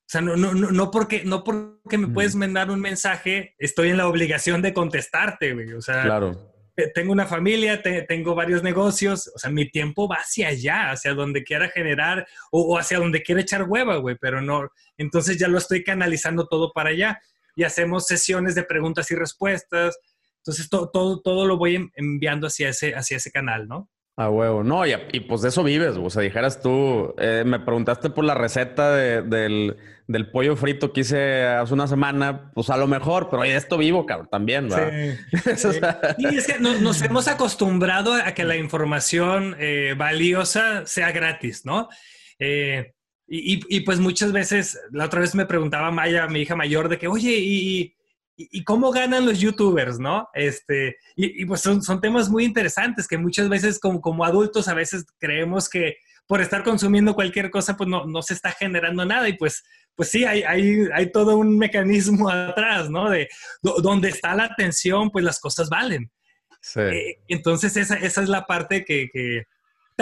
O sea, no, no, no, porque, no porque me puedes mandar un mensaje, estoy en la obligación de contestarte, güey. O sea, claro. tengo una familia, te, tengo varios negocios, o sea, mi tiempo va hacia allá, hacia donde quiera generar o, o hacia donde quiera echar hueva, güey, pero no, entonces ya lo estoy canalizando todo para allá y hacemos sesiones de preguntas y respuestas. Entonces, todo, todo, todo lo voy enviando hacia ese, hacia ese canal, ¿no? A huevo, no, y, y, pues de eso vives, o sea, dijeras tú, eh, me preguntaste por la receta de, del, del, pollo frito que hice hace una semana, pues a lo mejor, pero de esto vivo, cabrón, también, ¿verdad? Sí, y es que nos, nos, hemos acostumbrado a que la información eh, valiosa sea gratis, ¿no? Eh, y, y, y, pues muchas veces, la otra vez me preguntaba Maya, mi hija mayor, de que, oye, y y, cómo ganan los youtubers, ¿no? Este, y, pues son, son, temas muy interesantes que muchas veces como, como adultos a veces creemos que por estar consumiendo cualquier cosa pues no, no se está generando nada y pues, pues sí, hay, hay, hay todo un mecanismo atrás, ¿no? De donde está la atención, pues las cosas valen. Sí. Eh, entonces esa, esa es la parte que, que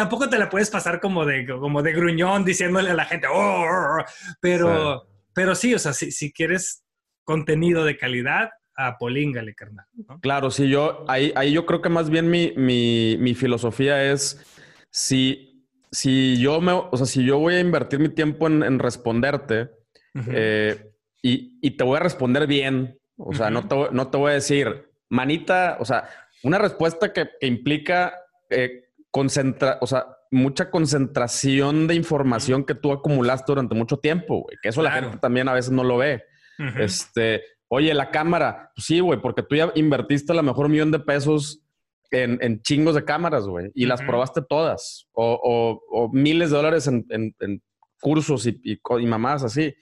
tampoco te la puedes pasar como de, como de gruñón diciéndole a la gente, oh, oh, oh, oh" pero, sí. pero sí, o sea, si, si quieres contenido de calidad, a Políngale, carnal. ¿no? Claro, sí, yo ahí, ahí yo creo que más bien mi, mi, mi filosofía es si, si yo me, o sea, si yo voy a invertir mi tiempo en, responderte eh, y, te voy a responder bien, o sea, no, te, no te voy a decir, manita, o sea, una respuesta que, implica eh, concentra, o sea, mucha concentración de información que tú acumulaste durante mucho tiempo, güey. Que eso la gente también a veces no lo ve. Este, oye, la cámara, pues sí, güey, porque tú ya invertiste a lo mejor un millón de pesos en, chingos de cámaras, güey, y las probaste todas. O, miles de dólares en, cursos y, y, mamás así.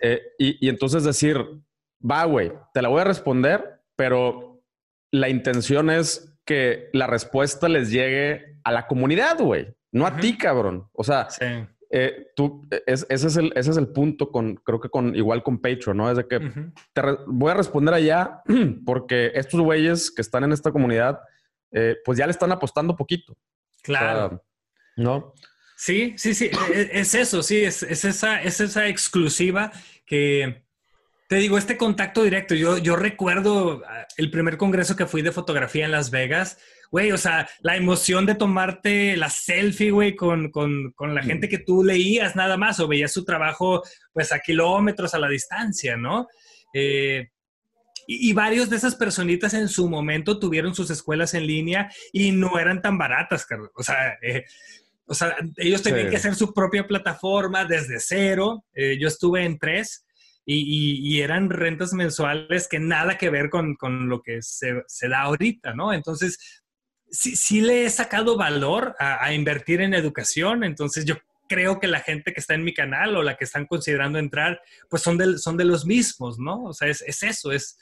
Eh, y, y entonces decir, va, güey, te la voy a responder, pero la intención es que la respuesta les llegue a la comunidad, güey, no a ti, cabrón. O sea, eh, tú, ese, es el, ese es el punto con, creo que con, igual con Patreon, ¿no? Es de que te voy a responder allá porque estos güeyes que están en esta comunidad, eh, pues ya le están apostando poquito. Claro. ¿No? Sí, sí, sí, e, e, es, eso, sí, es, esa, es esa exclusiva que, te digo, este contacto directo, yo, yo recuerdo ah, el primer congreso que fui de fotografía en Las Vegas, güey, o sea, la emoción de tomarte la selfie, güey, con, con, con, la gente que tú leías nada más o veías su trabajo, pues, a kilómetros a la distancia, ¿no? Eh, y, varios de esas personitas en su momento tuvieron sus escuelas en línea y no eran tan baratas, Carlos. O sea, eh, o sea ellos tenían que hacer su propia plataforma desde cero. Eh, yo estuve en tres y, eran rentas mensuales que nada que ver con, lo que se, da ahorita, ¿no? Entonces, sí, sí le he sacado valor a, invertir en educación, entonces yo creo que la gente que está en mi canal o la que están considerando entrar, pues son de, son de los mismos, ¿no? O sea, es, eso, es,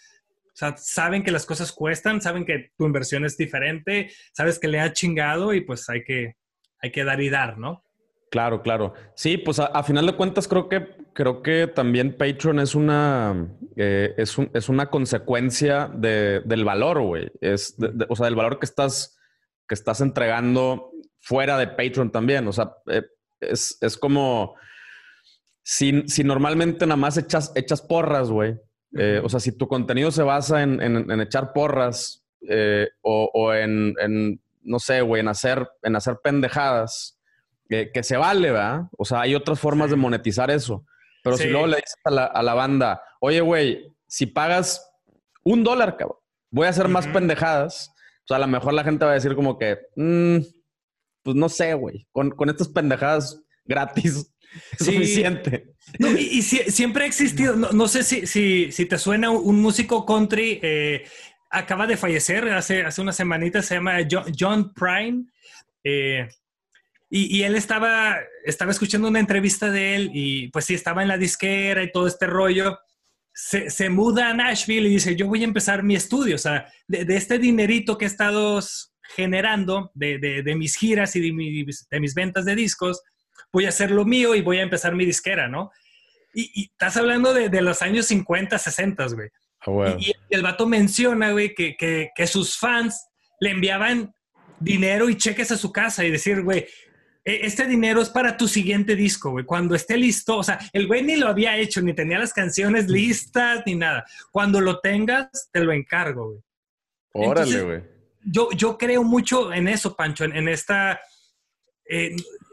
o sea, saben que las cosas cuestan, saben que tu inversión es diferente, sabes que le ha chingado y pues hay que, hay que dar y dar, ¿no? Claro, claro. Sí, pues a, final de cuentas creo que creo que también Patreon es una eh, es, es, una consecuencia del valor, güey. Es o sea, del valor que estás que estás entregando fuera de Patreon también. O sea, eh, es, es, como si, si, normalmente nada más echas, echas porras, güey. Eh, o sea, si tu contenido se basa en, en, echar porras o, o en, en, no sé, güey, en hacer, en hacer pendejadas que, se vale, ¿verdad? O sea, hay otras formas de monetizar eso. Pero si luego le dices a la, banda, oye, güey, si pagas un dólar, cabrón, voy a hacer más pendejadas. O sea, a lo mejor la gente va a decir como que, mm, pues no sé, güey, con, estas pendejadas gratis es suficiente. y, siempre ha existido, no, sé si, si, si, te suena un músico country, eh, acaba de fallecer hace, hace unas semanitas, se llama John, Prime. Eh, y, él estaba, estaba escuchando una entrevista de él y pues sí, estaba en la disquera y todo este rollo. Se, muda a Nashville y dice, yo voy a empezar mi estudio, o sea, de, este dinerito que he estado generando de, mis giras y de mis, de mis, ventas de discos, voy a hacer lo mío y voy a empezar mi disquera, ¿no? Y, estás hablando de, los años 50, 60, güey. Ah, y, el vato menciona, güey, que, que, que sus fans le enviaban dinero y cheques a su casa y decir, güey, este dinero es para tu siguiente disco, güey. Cuando esté listo, o sea, el güey ni lo había hecho, ni tenía las canciones listas, ni nada. Cuando lo tengas, te lo encargo, güey. Órale, güey. Yo, yo creo mucho en eso, Pancho, en, esta...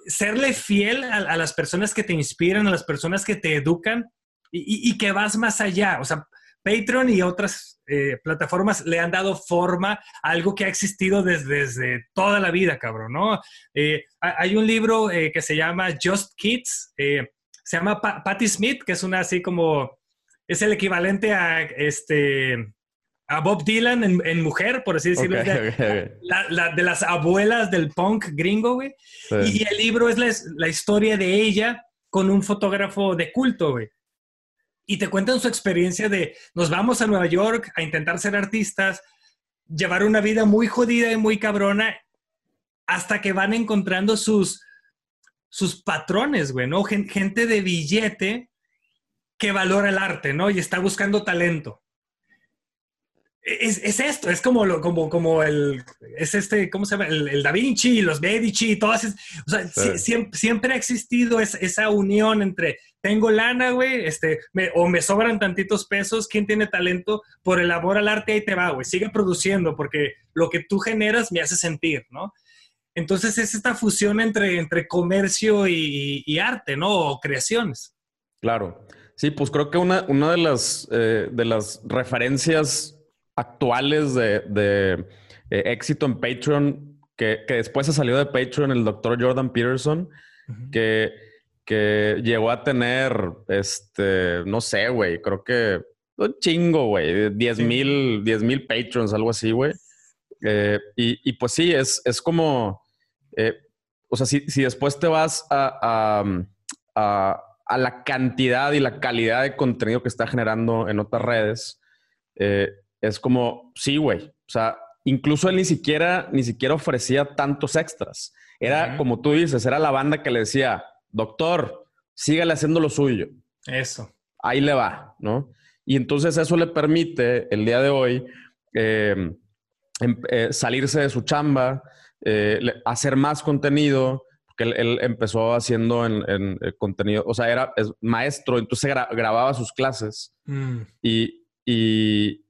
serle fiel a, las personas que te inspiran, a las personas que te educan y, y que vas más allá. O sea, Patreon y otras eh, plataformas le han dado forma a algo que ha existido desde, toda la vida, cabrón, ¿no? Eh, hay un libro eh, que se llama Just Kids, se llama Patti Smith, que es una así como, es el equivalente a este a Bob Dylan en, mujer, por así decirlo, de, las abuelas del punk gringo, güey. Y, el libro es la, la, historia de ella con un fotógrafo de culto, güey y te cuentan su experiencia de nos vamos a Nueva York a intentar ser artistas, llevar una vida muy jodida y muy cabrona, hasta que van encontrando sus, sus patrones, güey, ¿no? Gente de billete que valora el arte, ¿no? Y está buscando talento es, esto, es como, lo, como, como el, es este, ¿cómo se llama? El, Da Vinci, los Medici, todas, o sea, siempre, ha existido esa unión entre, tengo lana, güey, este, o me sobran tantitos pesos, ¿quién tiene talento? Por el amor al arte, ahí te va, güey, sigue produciendo, porque lo que tú generas me hace sentir, ¿no? Entonces es esta fusión entre, entre comercio y, arte, ¿no? O creaciones. Claro. Sí, pues creo que una, una de, las, eh, de las referencias actuales de, eh, éxito en Patreon, que, después se salió de Patreon el doctor Jordan Peterson, que, que llegó a tener, este, no sé, güey, creo que un chingo, güey, 10 mil, 10 mil patrons, algo así, güey. Eh, y, pues sí, es, es como, eh, o sea, si, si, después te vas a, a, a, la cantidad y la calidad de contenido que está generando en otras redes, eh, es como, sí, güey, o sea, incluso él ni siquiera, ni siquiera ofrecía tantos extras. Era, como tú dices, era la banda que le decía, doctor, sígale haciendo lo suyo. Eso. Ahí le va, ¿no? Y entonces eso le permite el día de hoy eh, em, eh, salirse de su chamba, eh, hacer más contenido, porque él, empezó haciendo en, contenido, o sea, era maestro, entonces grababa sus clases mm. y, y,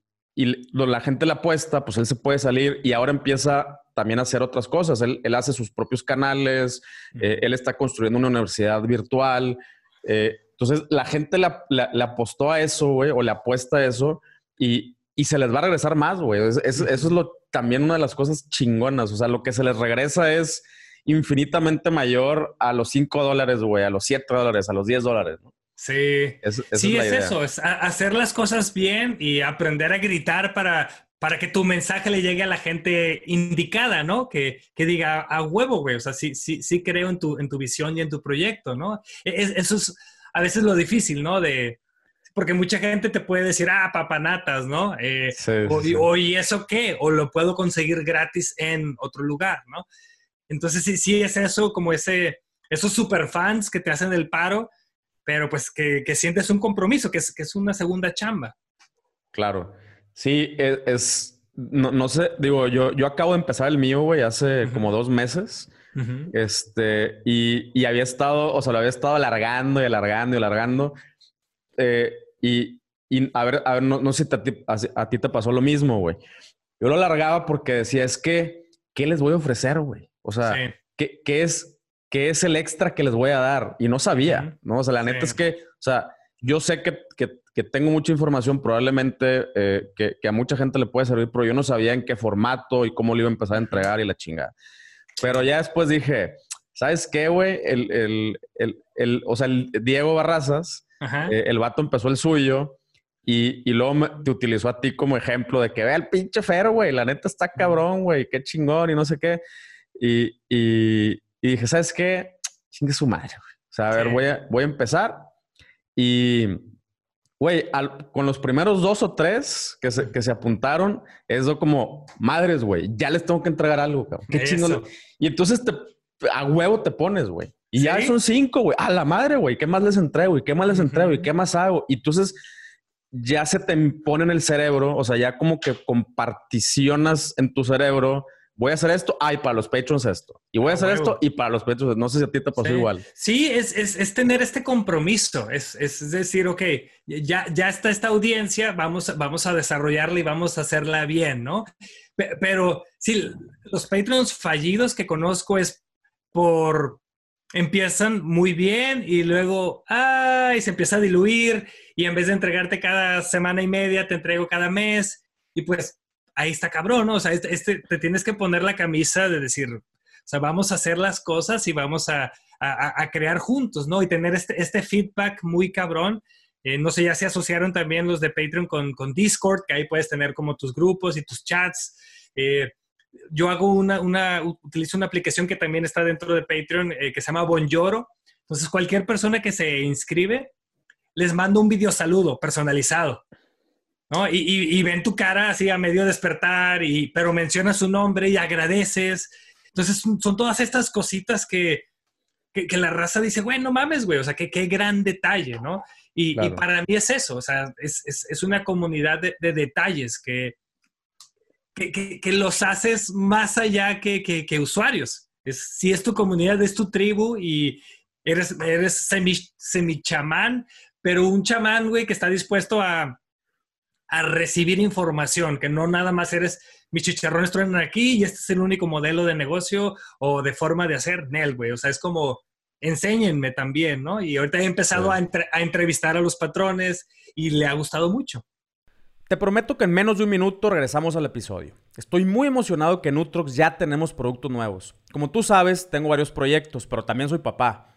la gente le apuesta, pues él se puede salir y ahora empieza también a hacer otras cosas. Él, hace sus propios canales, mm. él está construyendo una universidad virtual. Entonces, la gente le, apostó a eso, güey, o le apuesta a eso y, se les va a regresar más, güey. eso es lo, también una de las cosas chingonas. O sea, lo que se les regresa es infinitamente mayor a los 5 dólares, güey, a los 7 dólares, a los 10 dólares, ¿no? Sí, sí, es, eso, es hacer las cosas bien y aprender a gritar para, para que tu mensaje le llegue a la gente indicada, ¿no? Que, diga a huevo, güey, o sea, sí, sí, sí creo en tu, en tu visión y en tu proyecto, ¿no? E, eso es a veces lo difícil, ¿no? De, porque mucha gente te puede decir, ah, papanatas, ¿no? Eh, o, ¿y eso qué? O lo puedo conseguir gratis en otro lugar, ¿no? Entonces, sí, sí es eso, como ese, esos superfans que te hacen el paro, pero pues que, sientes un compromiso, que es, que es una segunda chamba. Claro. Sí, e, es, no, sé, digo, yo, yo acabo de empezar el mío, güey, hace como dos meses. Este, y, había estado, o sea, lo había estado alargando y alargando y alargando. Eh, y, a ver, a ver, no, sé si a ti, te pasó lo mismo, güey. Yo lo alargaba porque decía, es que, ¿qué les voy a ofrecer, güey? O sea, ¿qué, es, ¿qué es el extra que les voy a dar? Y no sabía, ¿no? O sea, la neta es que, o sea, yo sé que, tengo mucha información, probablemente eh, que, que, a mucha gente le puede servir, pero yo no sabía en qué formato y cómo le iba a empezar a entregar y la chingada. Pero ya después dije, ¿sabes qué, güey? El, el, o sea, el Diego Barrazas, eh, el vato empezó el suyo y, y luego te utilizó a ti como ejemplo de que vea el pinche fero, güey, la neta está cabrón, güey, qué chingón y no sé qué. Y, y, dije, ¿sabes qué? Chingue su madre. O sea, a ver, voy a, voy a empezar y Güey, con los primeros dos o tres que se, que se apuntaron, es como, madres, güey, ya les tengo que entregar algo, cabrón. Qué chingón. Y entonces te, a huevo te pones, güey. Y ya son cinco, güey. A la madre, güey. ¿Qué más les entrego? ¿Y qué más les entrego? ¿Y qué más hago? Y entonces ya se te pone en el cerebro, o sea, ya como que comparticionas en tu cerebro voy a hacer esto, ay, para los patrons esto. Y voy a hacer esto y para los patrons, no sé si a ti te pasó igual. Sí, es, es, es, tener este compromiso, es, es, decir, ok, ya, ya está esta audiencia, vamos, vamos a desarrollarla y vamos a hacerla bien, ¿no? Pero sí, los patrons fallidos que conozco es por, empiezan muy bien y luego, ay, se empieza a diluir y en vez de entregarte cada semana y media, te entrego cada mes y pues ahí está cabrón, ¿no? O sea, este, este, te tienes que poner la camisa de decir, o sea, vamos a hacer las cosas y vamos a, crear juntos, ¿no? Y tener este, este feedback muy cabrón. Eh, no sé, ya se asociaron también los de Patreon con, con, Discord, que ahí puedes tener como tus grupos y tus chats. Eh, yo hago una, una, utilizo una aplicación que también está dentro de Patreon eh, que se llama Bonjoro. Entonces, cualquier persona que se inscribe, les mando un video saludo personalizado. ¿No? Y, ven tu cara así a medio despertar, y, pero mencionas su nombre y agradeces. Entonces, son todas estas cositas que, que, la raza dice, bueno, no mames, güey, o sea, que, qué gran detalle, ¿no? Y, para mí es eso, o sea, es, es, es una comunidad de, detalles que, que, los haces más allá que, que, usuarios. Es, si es tu comunidad, es tu tribu y eres, eres semi, semi chamán, pero un chamán, güey, que está dispuesto a, a recibir información, que no nada más eres, mis chicharrones truenan aquí y este es el único modelo de negocio o de forma de hacer, Nel, güey. O sea, es como, enséñenme también, ¿no? Y ahorita he empezado a, a entrevistar a los patrones y le ha gustado mucho. Te prometo que en menos de un minuto regresamos al episodio. Estoy muy emocionado que en Utrox ya tenemos productos nuevos. Como tú sabes, tengo varios proyectos, pero también soy papá.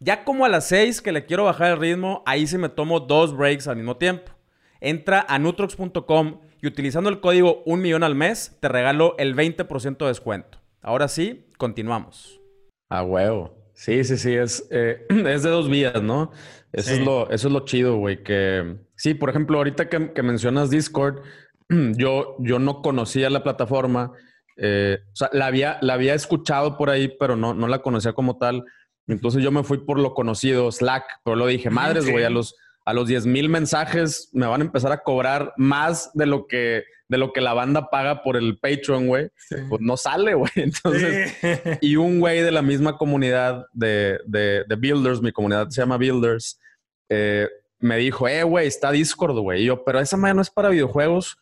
Ya como a las 6 que le quiero bajar el ritmo, ahí sí me tomo dos breaks al mismo tiempo. Entra a nutrox.com y utilizando el código 1 millón al mes, te regalo el 20% de descuento. Ahora sí, continuamos. A huevo. Sí, sí, sí, es, eh, es de dos vías, ¿no? Eso, es, lo, eso es lo chido, güey. Que sí, por ejemplo, ahorita que, que mencionas Discord, yo, yo no conocía la plataforma. Eh, o sea, la había, la había escuchado por ahí, pero no, no la conocía como tal. Entonces yo me fui por lo conocido, Slack, pero lo dije, madres, güey, a los, a los 10 mil mensajes me van a empezar a cobrar más de lo que, de lo que la banda paga por el Patreon, güey. Pues no sale, güey. Entonces, y un güey de la misma comunidad de, de, de, Builders, mi comunidad se llama Builders, eh, me dijo, eh, güey, está Discord, güey. Y yo, pero esa manera no es para videojuegos.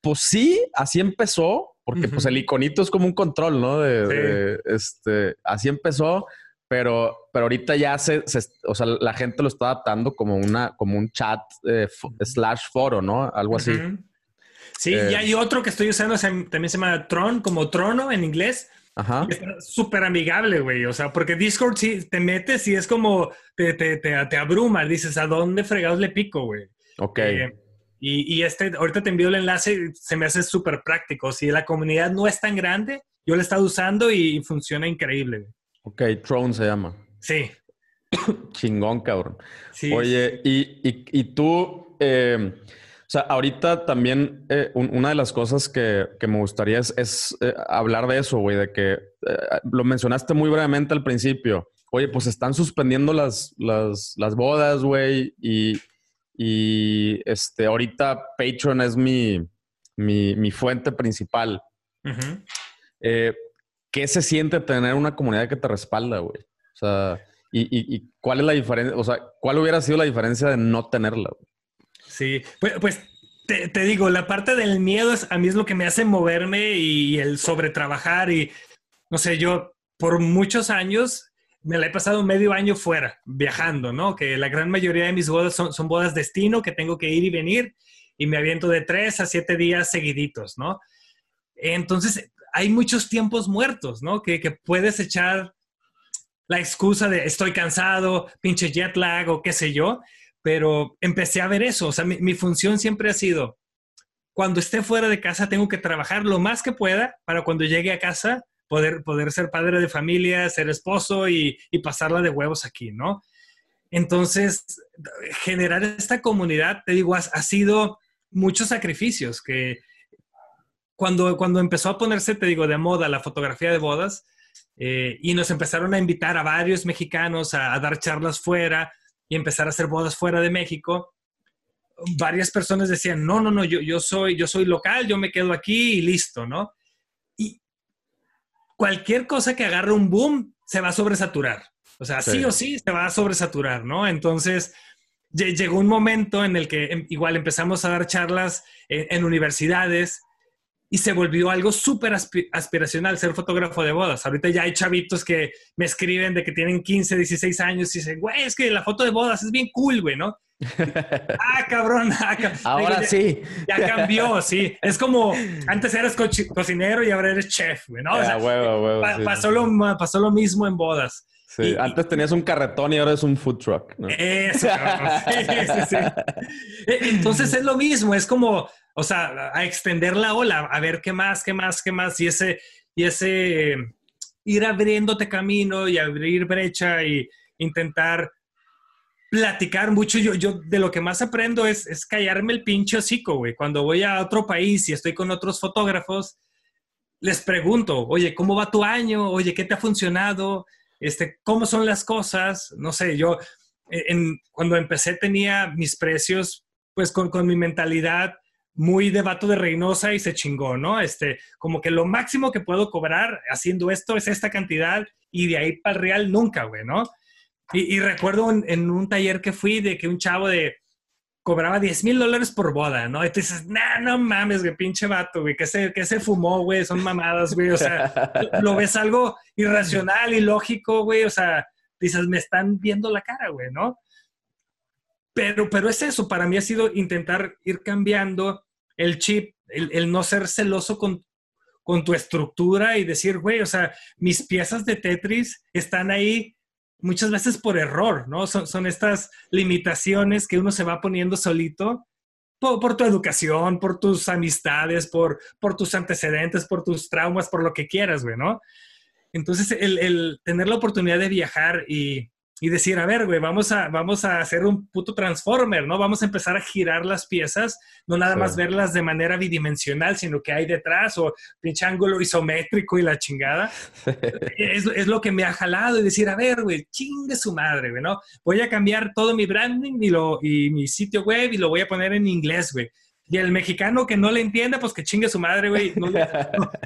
Pues sí, así empezó, porque pues el iconito es como un control, ¿no? De, este, así empezó, pero, pero ahorita ya se, o sea, la gente lo está adaptando como una, como un chat eh, slash foro, ¿no? Algo así. Sí, y eh, hay otro que estoy usando, también se llama Tron, como trono en inglés. Ajá. Súper amigable, güey. O sea, porque Discord sí te metes y es como te, te, te, abruma. Dices, ¿a dónde fregados le pico, güey? Ok. Eh, y, este, ahorita te envío el enlace, se me hace súper práctico. Si la comunidad no es tan grande, yo lo he estado usando y, funciona increíble. Ok, Throne se llama. Sí. Chingón, cabrón. Sí, Oye, Y, tú, eh, o sea, ahorita también eh, una de las cosas que, me gustaría es, eh, hablar de eso, güey, de que lo mencionaste muy brevemente al principio. Oye, pues están suspendiendo las, las, las bodas, güey, y, y este, ahorita Patreon es mi, mi, fuente principal. Eh, ¿Qué se siente tener una comunidad que te respalda, güey? O sea, y, cuál es la diferencia? O sea, ¿cuál hubiera sido la diferencia de no tenerla? Sí, pues, pues te, te, digo, la parte del miedo es, a mí es lo que me hace moverme y el sobretrabajar y, no sé, yo por muchos años me la he pasado medio año fuera, viajando, ¿no? Que la gran mayoría de mis bodas son, son bodas destino, que tengo que ir y venir, y me aviento de tres a siete días seguiditos, ¿no? Entonces, hay muchos tiempos muertos, ¿no? Que, que puedes echar la excusa de estoy cansado, pinche jet lag o qué sé yo, pero empecé a ver eso, o sea, mi, mi función siempre ha sido, cuando esté fuera de casa tengo que trabajar lo más que pueda para cuando llegue a casa poder, poder ser padre de familia, ser esposo y, y pasarla de huevos aquí, ¿no? Entonces, generar esta comunidad, te digo, ha, sido muchos sacrificios que cuando, cuando empezó a ponerse, te digo, de moda la fotografía de bodas eh, y nos empezaron a invitar a varios mexicanos a, dar charlas fuera y empezar a hacer bodas fuera de México, varias personas decían, no, no, no, yo, yo, soy, yo soy local, yo me quedo aquí y listo, ¿no? cualquier cosa que agarre un boom se va a sobresaturar. O sea, sí, o sí se va a sobresaturar, ¿no? Entonces, llegó un momento en el que em, igual empezamos a dar charlas en, universidades y se volvió algo súper aspiracional ser fotógrafo de bodas. Ahorita ya hay chavitos que me escriben de que tienen 15, 16 años y dicen, güey, es que la foto de bodas es bien cool, güey, ¿no? ah, cabrón. Ah, ahora sí. Ya, cambió, sí. Es como antes eras cocinero y ahora eres chef, güey, ¿no? pasó, lo, pasó lo mismo en bodas. Sí, antes tenías un carretón y ahora es un food truck. ¿no? Eso, sí, e, Entonces es lo mismo, es como, o sea, a extender la ola, a ver qué más, qué más, qué más, y ese, y ese ir abriéndote camino y abrir brecha y intentar platicar mucho. Yo, yo de lo que más aprendo es, es callarme el pinche hocico, güey. Cuando voy a otro país y estoy con otros fotógrafos, les pregunto, oye, ¿cómo va tu año? Oye, ¿qué te ha funcionado? Este, ¿Cómo son las cosas? No sé, yo en, cuando empecé tenía mis precios, pues con, con mi mentalidad muy de vato de Reynosa y se chingó, ¿no? Este, como que lo máximo que puedo cobrar haciendo esto es esta cantidad y de ahí para el real nunca, güey, ¿no? Y, recuerdo en, un taller que fui de que un chavo de cobraba 10 mil dólares por boda, ¿no? Y tú dices, nah, no mames, güey, pinche vato, güey, que se, que se fumó, güey, son mamadas, güey, o sea, lo ves algo irracional, y lógico, güey, o sea, dices, me están viendo la cara, güey, ¿no? Pero, pero es eso, para mí ha sido intentar ir cambiando el chip, el, no ser celoso con, con tu estructura y decir, güey, o sea, mis piezas de Tetris están ahí muchas veces por error, ¿no? Son, estas limitaciones que uno se va poniendo solito por, tu educación, por tus amistades, por, por tus antecedentes, por tus traumas, por lo que quieras, güey, ¿no? Entonces, el tener la oportunidad de viajar y, y decir, a ver, güey, vamos a, vamos a hacer un puto transformer, ¿no? Vamos a empezar a girar las piezas, no nada más verlas de manera bidimensional, sino que hay detrás o pinche ángulo isométrico y la chingada. es, es, lo que me ha jalado y decir, a ver, güey, chingue su madre, güey, ¿no? Voy a cambiar todo mi branding y, lo, y mi sitio web y lo voy a poner en inglés, güey. Y el mexicano que no le entienda, pues que chingue su madre, güey. No,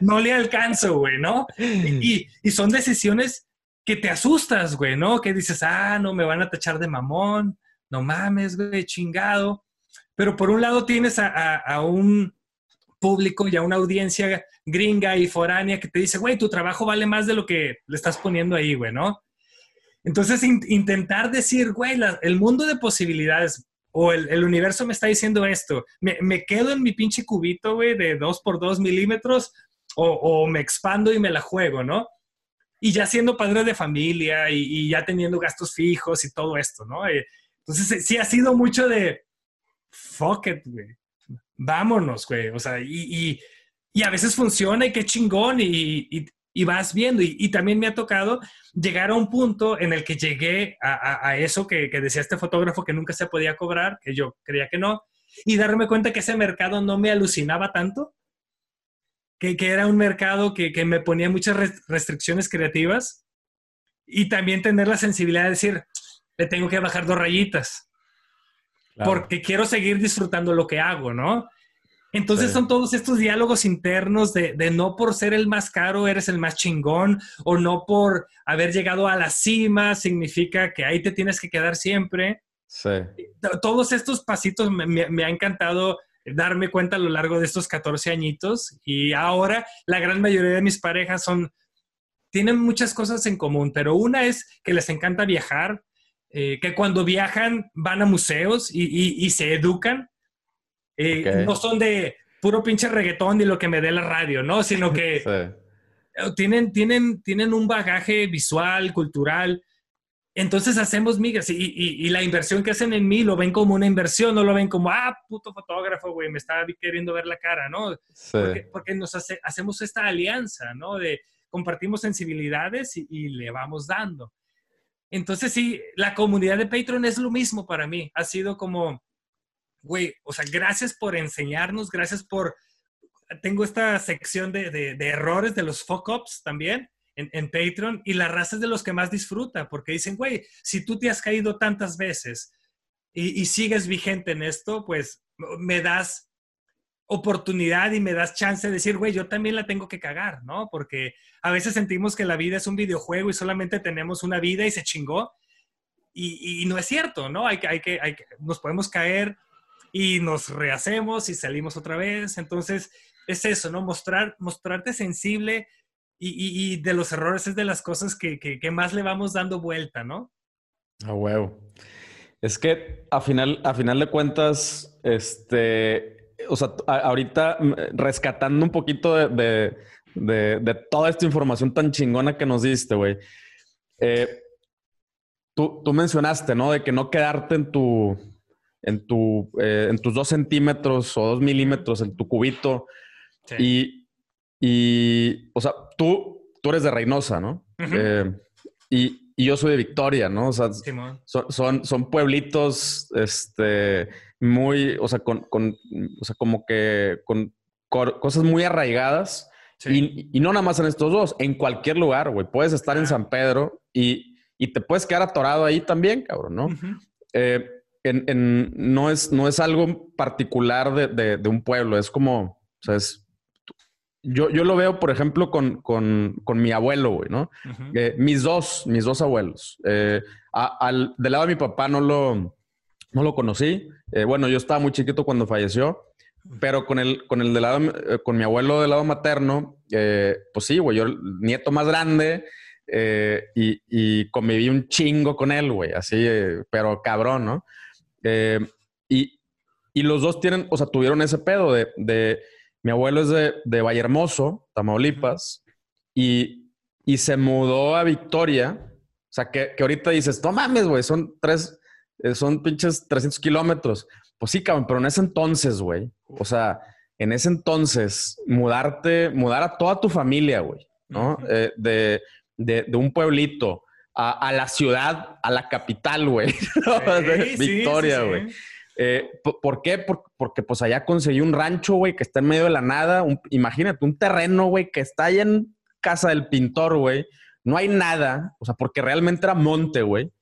no, le alcanzo, güey, ¿no? Y, y son decisiones que te asustas, güey, ¿no? Que dices, ah, no, me van a tachar de mamón, no mames, güey, chingado. Pero por un lado tienes a, un público y a una audiencia gringa y foránea que te dice, güey, tu trabajo vale más de lo que le estás poniendo ahí, güey, ¿no? Entonces, intentar decir, güey, el mundo de posibilidades o el, universo me está diciendo esto, me, quedo en mi pinche cubito, güey, de 2 por 2 milímetros o, o, me expando y me la juego, ¿no? Y ya siendo padre de familia y, ya teniendo gastos fijos y todo esto, ¿no? Eh, entonces sí ha sido mucho de, fuck it, güey, vámonos, güey, o sea, y, a veces funciona y qué chingón y, vas viendo. Y, también me ha tocado llegar a un punto en el que llegué a, eso que, que, decía este fotógrafo que nunca se podía cobrar, que yo creía que no, y darme cuenta que ese mercado no me alucinaba tanto que, era un mercado que, me ponía muchas restricciones creativas y también tener la sensibilidad de decir, le tengo que bajar dos rayitas, porque quiero seguir disfrutando lo que hago, ¿no? Entonces son todos estos diálogos internos de, no por ser el más caro eres el más chingón o no por haber llegado a la cima significa que ahí te tienes que quedar siempre. Sí. Todos estos pasitos me, me ha encantado darme cuenta a lo largo de estos 14 añitos y ahora la gran mayoría de mis parejas son, tienen muchas cosas en común, pero una es que les encanta viajar, eh, que cuando viajan van a museos y, se educan, eh, no son de puro pinche reggaetón y lo que me dé la radio, ¿no? Sino que tienen, tienen, tienen un bagaje visual, cultural, entonces hacemos migas y, la inversión que hacen en mí lo ven como una inversión, no lo ven como, ah, puto fotógrafo, güey, me está queriendo ver la cara, ¿no? Porque, nos hacemos esta alianza, ¿no? De compartimos sensibilidades y, le vamos dando. Entonces sí, la comunidad de Patreon es lo mismo para mí. Ha sido como, güey, o sea, gracias por enseñarnos, gracias por... Tengo esta sección de, de errores de los fuck-ups también en, Patreon y la raza es de los que más disfruta porque dicen, güey, si tú te has caído tantas veces y, sigues vigente en esto, pues me das oportunidad y me das chance de decir, güey, yo también la tengo que cagar, ¿no? Porque a veces sentimos que la vida es un videojuego y solamente tenemos una vida y se chingó. Y, no es cierto, ¿no? Hay que, hay que, hay que, nos podemos caer y nos rehacemos y salimos otra vez. Entonces, es eso, ¿no? Mostrar, mostrarte sensible, y, de los errores es de las cosas que, más le vamos dando vuelta, ¿no? A huevo. Es que a final, a final de cuentas, este, o sea, ahorita mm, rescatando un poquito de, toda esta información tan chingona que nos diste, güey. Eh, tú, mencionaste, ¿no? De que no quedarte en tu, en tu, eh, en tus dos centímetros o dos milímetros, en tu cubito. Y, y, o sea, tú, tú eres de Reynosa, ¿no? Eh, y, yo soy de Victoria, ¿no? O sea, son, son, pueblitos, este, muy, o sea, con, con o sea, como que con cosas muy arraigadas Y, no nada más en estos dos, en cualquier lugar, güey. Puedes estar en San Pedro y, te puedes quedar atorado ahí también, cabrón, ¿no? Eh, no, es, no es algo particular de, un pueblo, es como, o sea, es, yo, yo lo veo, por ejemplo, con, mi abuelo, güey, ¿no? Eh, mis dos, mis dos abuelos. Eh, al, del lado de mi papá no lo, no lo conocí. bueno, yo estaba muy chiquito cuando falleció. Pero con el, con el de lado, eh, con mi abuelo del lado materno, eh, pues sí, güey, yo, nieto más grande, eh, y, y, conviví un chingo con él, güey, así, pero cabrón, ¿no? y, y, los dos tienen, o sea, tuvieron ese pedo de, de mi abuelo es de, de Vallehermoso, Tamaulipas, y, y se mudó a Victoria, o sea, que, que ahorita dices, no mames, güey, son tres, son pinches 300 kilómetros. Pues sí, cabrón, pero en ese entonces, güey, o sea, en ese entonces, mudarte, mudar a toda tu familia, güey, ¿no? Eh, de, de, un pueblito a, la ciudad, a la capital, güey, Victoria, güey. Eh, ¿Por qué? porque pues allá conseguí un rancho, güey, que está en medio de la nada. imagínate, un terreno, güey, que está allá en casa del pintor, güey. No hay nada, o sea, porque realmente era monte, güey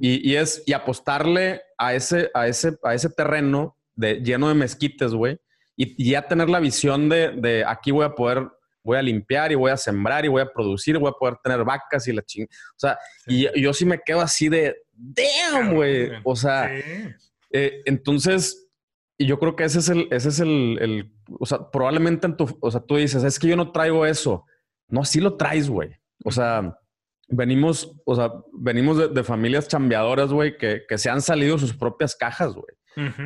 y, es, y apostarle a ese, a ese, a ese terreno de, lleno de mezquites, güey. Y, ya tener la visión de, de, aquí voy a poder, voy a limpiar y voy a sembrar y voy a producir, voy a poder tener vacas y la ching... O sea, y, yo sí me quedo así de, damn, güey. O sea, eh, entonces, y yo creo que ese es el, ese es el, el, o sea, probablemente en tu, o sea, tú dices, es que yo no traigo eso. No, sí lo traes, güey. O sea, venimos, o sea, venimos de, familias chambeadoras, güey, que, se han salido sus propias cajas, güey.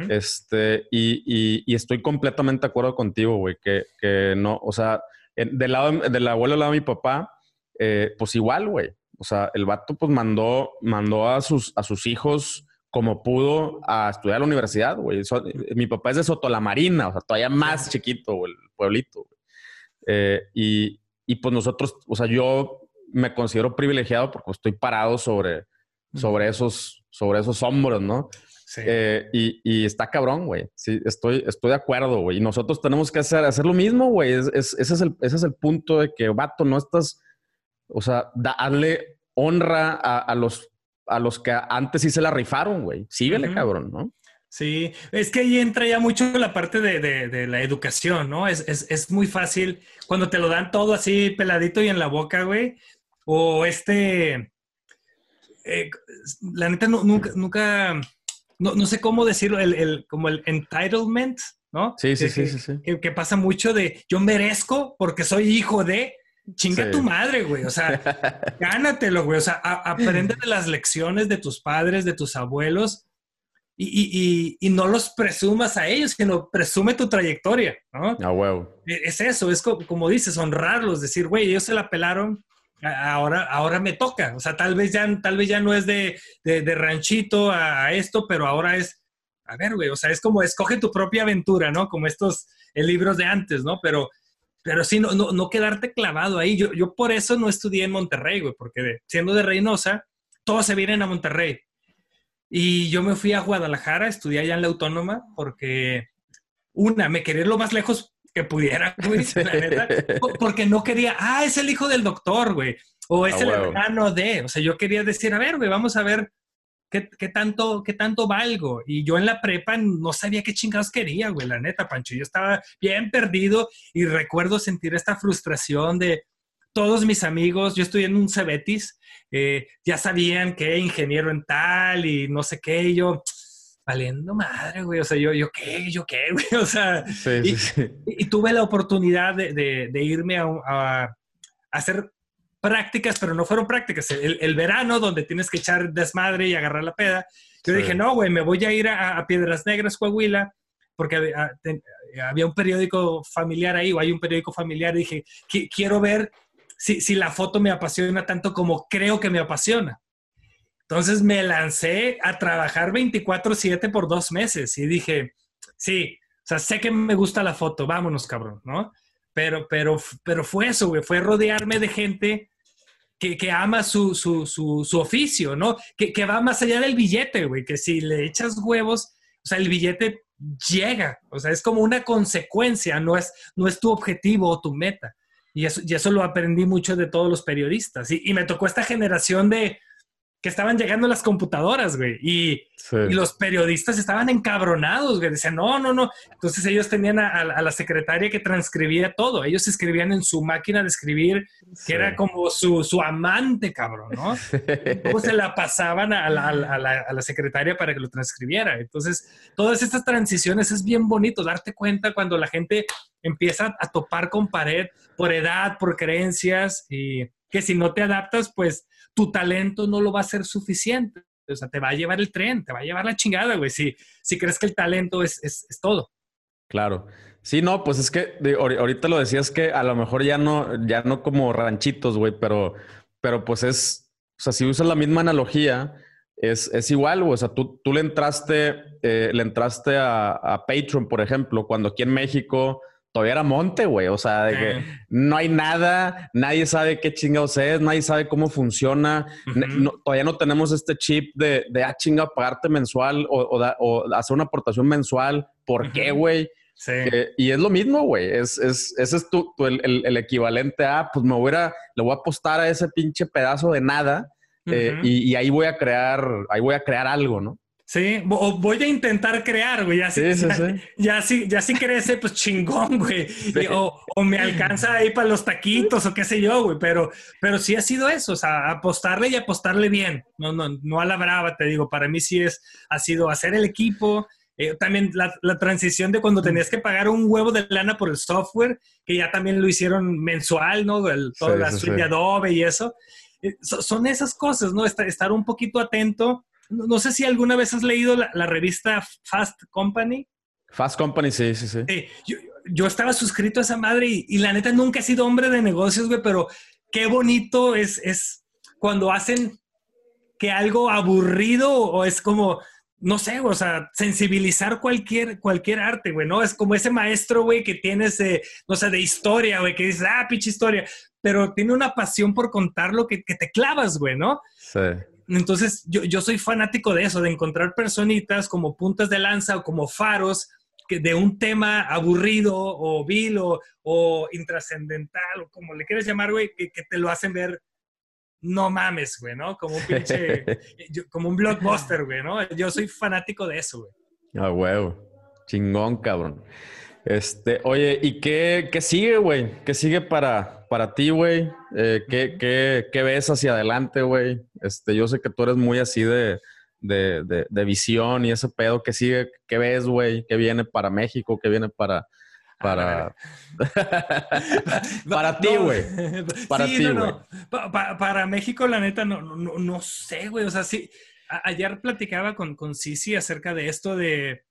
Este, y, y, estoy completamente de acuerdo contigo, güey, que, que, no, o sea, del lado del abuelo, del lado de mi papá, eh, pues igual, güey. O sea, el vato pues mandó, mandó a sus, a sus hijos como pudo a estudiar a la universidad, güey. mi papá es de Soto la Marina, o sea, todavía más chiquito, el pueblito. Eh, y, y pues nosotros, o sea, yo me considero privilegiado porque estoy parado sobre, sobre, esos, sobre esos hombros, ¿no? Sí. Eh, y, y, está cabrón, güey. Sí, estoy, estoy de acuerdo, güey. Y nosotros tenemos que hacer, hacer lo mismo, güey. Es, ese, es el, ese es el punto de que, vato, no estás, o sea, darle honra a, los, a los que antes sí se la rifaron, güey. Síguele, cabrón, ¿no? Sí, es que ahí entra ya mucho la parte de, de, la educación, ¿no? Es, es, es, muy fácil cuando te lo dan todo así peladito y en la boca, güey, o este, eh, la neta, nunca, nunca no, sé cómo decirlo, el, como el entitlement, ¿no? Sí, sí, sí, sí, Que, pasa mucho de yo merezco porque soy hijo de. Chinga tu madre, güey. O sea, gánatelo, güey. O sea, aprende de las lecciones de tus padres, de tus abuelos y, y, no los presumas a ellos, sino presume tu trayectoria, ¿no? Ah, huevo. E, es eso, es como, como dices, honrarlos, decir, güey, ellos se la pelaron ahora, ahora me toca. O sea, tal vez ya, tal vez ya no es de, de, ranchito a, esto, pero ahora es, a ver, güey, o sea, es como escoge tu propia aventura, ¿no? Como estos eh, libros de antes, ¿no? Pero, pero sí, no, no, no quedarte clavado ahí. Yo, yo por eso no estudié en Monterrey, güey, porque siendo de Reynosa, todos se vienen a Monterrey. Y yo me fui a Guadalajara, estudié allá en la Autónoma, porque una, me quería ir lo más lejos que pudiera, güey, la neta, porque no quería, ah, es el hijo del doctor, güey, o es el hermano de, o sea, yo quería decir, a ver, güey, vamos a ver qué, qué, tanto, qué tanto valgo. Y yo en la prepa no sabía qué chingados quería, güey, la neta, Pancho, yo estaba bien perdido y recuerdo sentir esta frustración de todos mis amigos, yo estoy en un Cebetis, eh, ya sabían que ingeniero en tal y no sé qué, y yo valiendo madre, güey. O sea, yo, yo qué, yo qué, güey. O sea, y, tuve la oportunidad de, irme a, hacer prácticas, pero no fueron prácticas. El, verano, donde tienes que echar desmadre y agarrar la peda. Yo dije, no, güey, me voy a ir a, Piedras Negras, Coahuila, porque había, un periódico familiar ahí, o hay un periódico familiar. Y dije, quiero ver si, si la foto me apasiona tanto como creo que me apasiona. Entonces me lancé a trabajar 24/7 por dos meses y dije, sí, o sea, sé que me gusta la foto, vámonos, cabrón, ¿no? Pero, pero, pero fue eso, güey, fue rodearme de gente que, ama su, su, su, su, oficio, ¿no? Que, que va más allá del billete, güey, que si le echas huevos, o sea, el billete llega, o sea, es como una consecuencia, no es, no es tu objetivo o tu meta. Y eso, y eso lo aprendí mucho de todos los periodistas. Y, y me tocó esta generación de que estaban llegando las computadoras, güey. Y, y, los periodistas estaban encabronados, güey. Decían, no, no, no. Entonces ellos tenían a, a, la secretaria que transcribía todo. Ellos escribían en su máquina de escribir, que era como su, su, amante, cabrón, ¿no? Luego se la pasaban a la, a, la, a la, secretaria para que lo transcribiera. Entonces, todas estas transiciones es bien bonito darte cuenta cuando la gente empieza a topar con pared por edad, por creencias y que si no te adaptas, pues tu talento no lo va a ser suficiente. O sea, te va a llevar el tren, te va a llevar la chingada, güey, si, si crees que el talento es, es, todo. Claro. Sí, no, pues es que ahorita lo decías que a lo mejor ya no, ya no como ranchitos, güey, pero, pero pues es, o sea, si usas la misma analogía, es, es igual, güey. O sea, tú, tú le entraste, eh, le entraste a, a Patreon, por ejemplo, cuando aquí en México todavía era monte, güey. O sea, de que no hay nada, nadie sabe qué chingados es, nadie sabe cómo funciona. Uh -huh. no, todavía no tenemos este chip de, de ah, chinga, pagarte mensual o, o, da, o hacer una aportación mensual. ¿Por uh -huh. qué, güey? Sí. Y es lo mismo, güey. Es, es, ese es tu, tu el, el, el, equivalente a, pues me voy a, le voy a apostar a ese pinche pedazo de nada uh -huh. eh, y, y ahí voy a crear, ahí voy a crear algo, ¿no? Sí, o voy a intentar crear, güey. Ya, sí, sí, ya, sí. ya, si, ya si crece, pues chingón, güey. O, o, me alcanza ahí para los taquitos o qué sé yo, güey. Pero, pero sí ha sido eso, o sea, apostarle y apostarle bien. No, no, no a la brava, te digo. Para mí sí es, ha sido hacer el equipo. Eh, también la, la, transición de cuando tenías que pagar un huevo de lana por el software, que ya también lo hicieron mensual, ¿no? El, toda la suite de Adobe y eso. Eh, so, son esas cosas, ¿no? Estar, estar un poquito atento no sé si alguna vez has leído la, la, revista Fast Company. Fast Company, sí, sí, sí. sí yo, yo, estaba suscrito a esa madre y, y, la neta nunca he sido hombre de negocios, güey, pero qué bonito es, es cuando hacen que algo aburrido o es como, no sé, o sea, sensibilizar cualquier, cualquier arte, güey, ¿no? Es como ese maestro, güey, que tienes, de, no sé, de historia, güey, que dices, ah, pinche historia, pero tiene una pasión por contarlo que, que te clavas, güey, ¿no? Sí. Entonces, yo, yo soy fanático de eso, de encontrar personitas como puntas de lanza o como faros que de un tema aburrido o vil o, o intrascendental o como le quieres llamar, güey, que, que, te lo hacen ver, no mames, güey, ¿no? Como un pinche, como un blockbuster, güey, ¿no? Yo soy fanático de eso, güey. Ah, huevo. Chingón, cabrón. Este, oye, ¿y qué, qué sigue, güey? ¿Qué sigue para, para ti, güey? Eh, ¿qué, qué, ¿qué, ves hacia adelante, güey? Este, yo sé que tú eres muy así de, de, de, de visión y ese pedo. ¿Qué sigue? ¿Qué ves, güey? ¿Qué viene para México? ¿Qué viene para... Para, para ti, güey. Para ti, güey. Para México, la neta, no, no, no sé, güey. O sea, sí. Ayer platicaba con, con Sisi acerca de esto de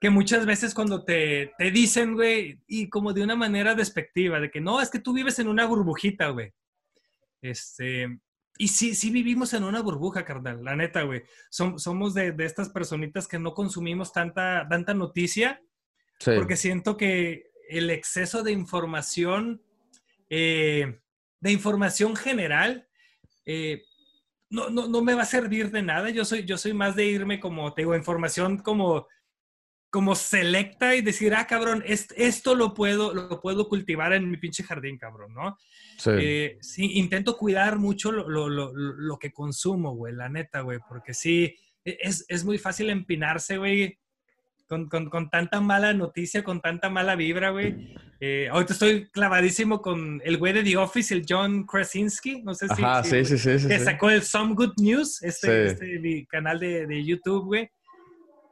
que muchas veces cuando te, te dicen, güey, y como de una manera despectiva, de que no, es que tú vives en una burbujita, güey. Este, y sí, sí vivimos en una burbuja, carnal, la neta, güey. Som, somos de, de, estas personitas que no consumimos tanta, tanta noticia, sí. porque siento que el exceso de información, eh, de información general, eh, no, no, no, me va a servir de nada. Yo soy, yo soy más de irme como, te digo, información como como selecta y decir, ah, cabrón, esto lo puedo, lo puedo cultivar en mi pinche jardín, cabrón, ¿no? Sí. Eh, sí intento cuidar mucho lo, lo, lo, lo, que consumo, güey, la neta, güey, porque sí, e, es, es muy fácil empinarse, güey, con, con, con, tanta mala noticia, con tanta mala vibra, güey. Eh, ahorita estoy clavadísimo con el güey de The Office, el John Krasinski, no sé si... Ajá, sí, sí, sí, sí, Que sacó el Some Good News, este, este canal de, de YouTube, güey.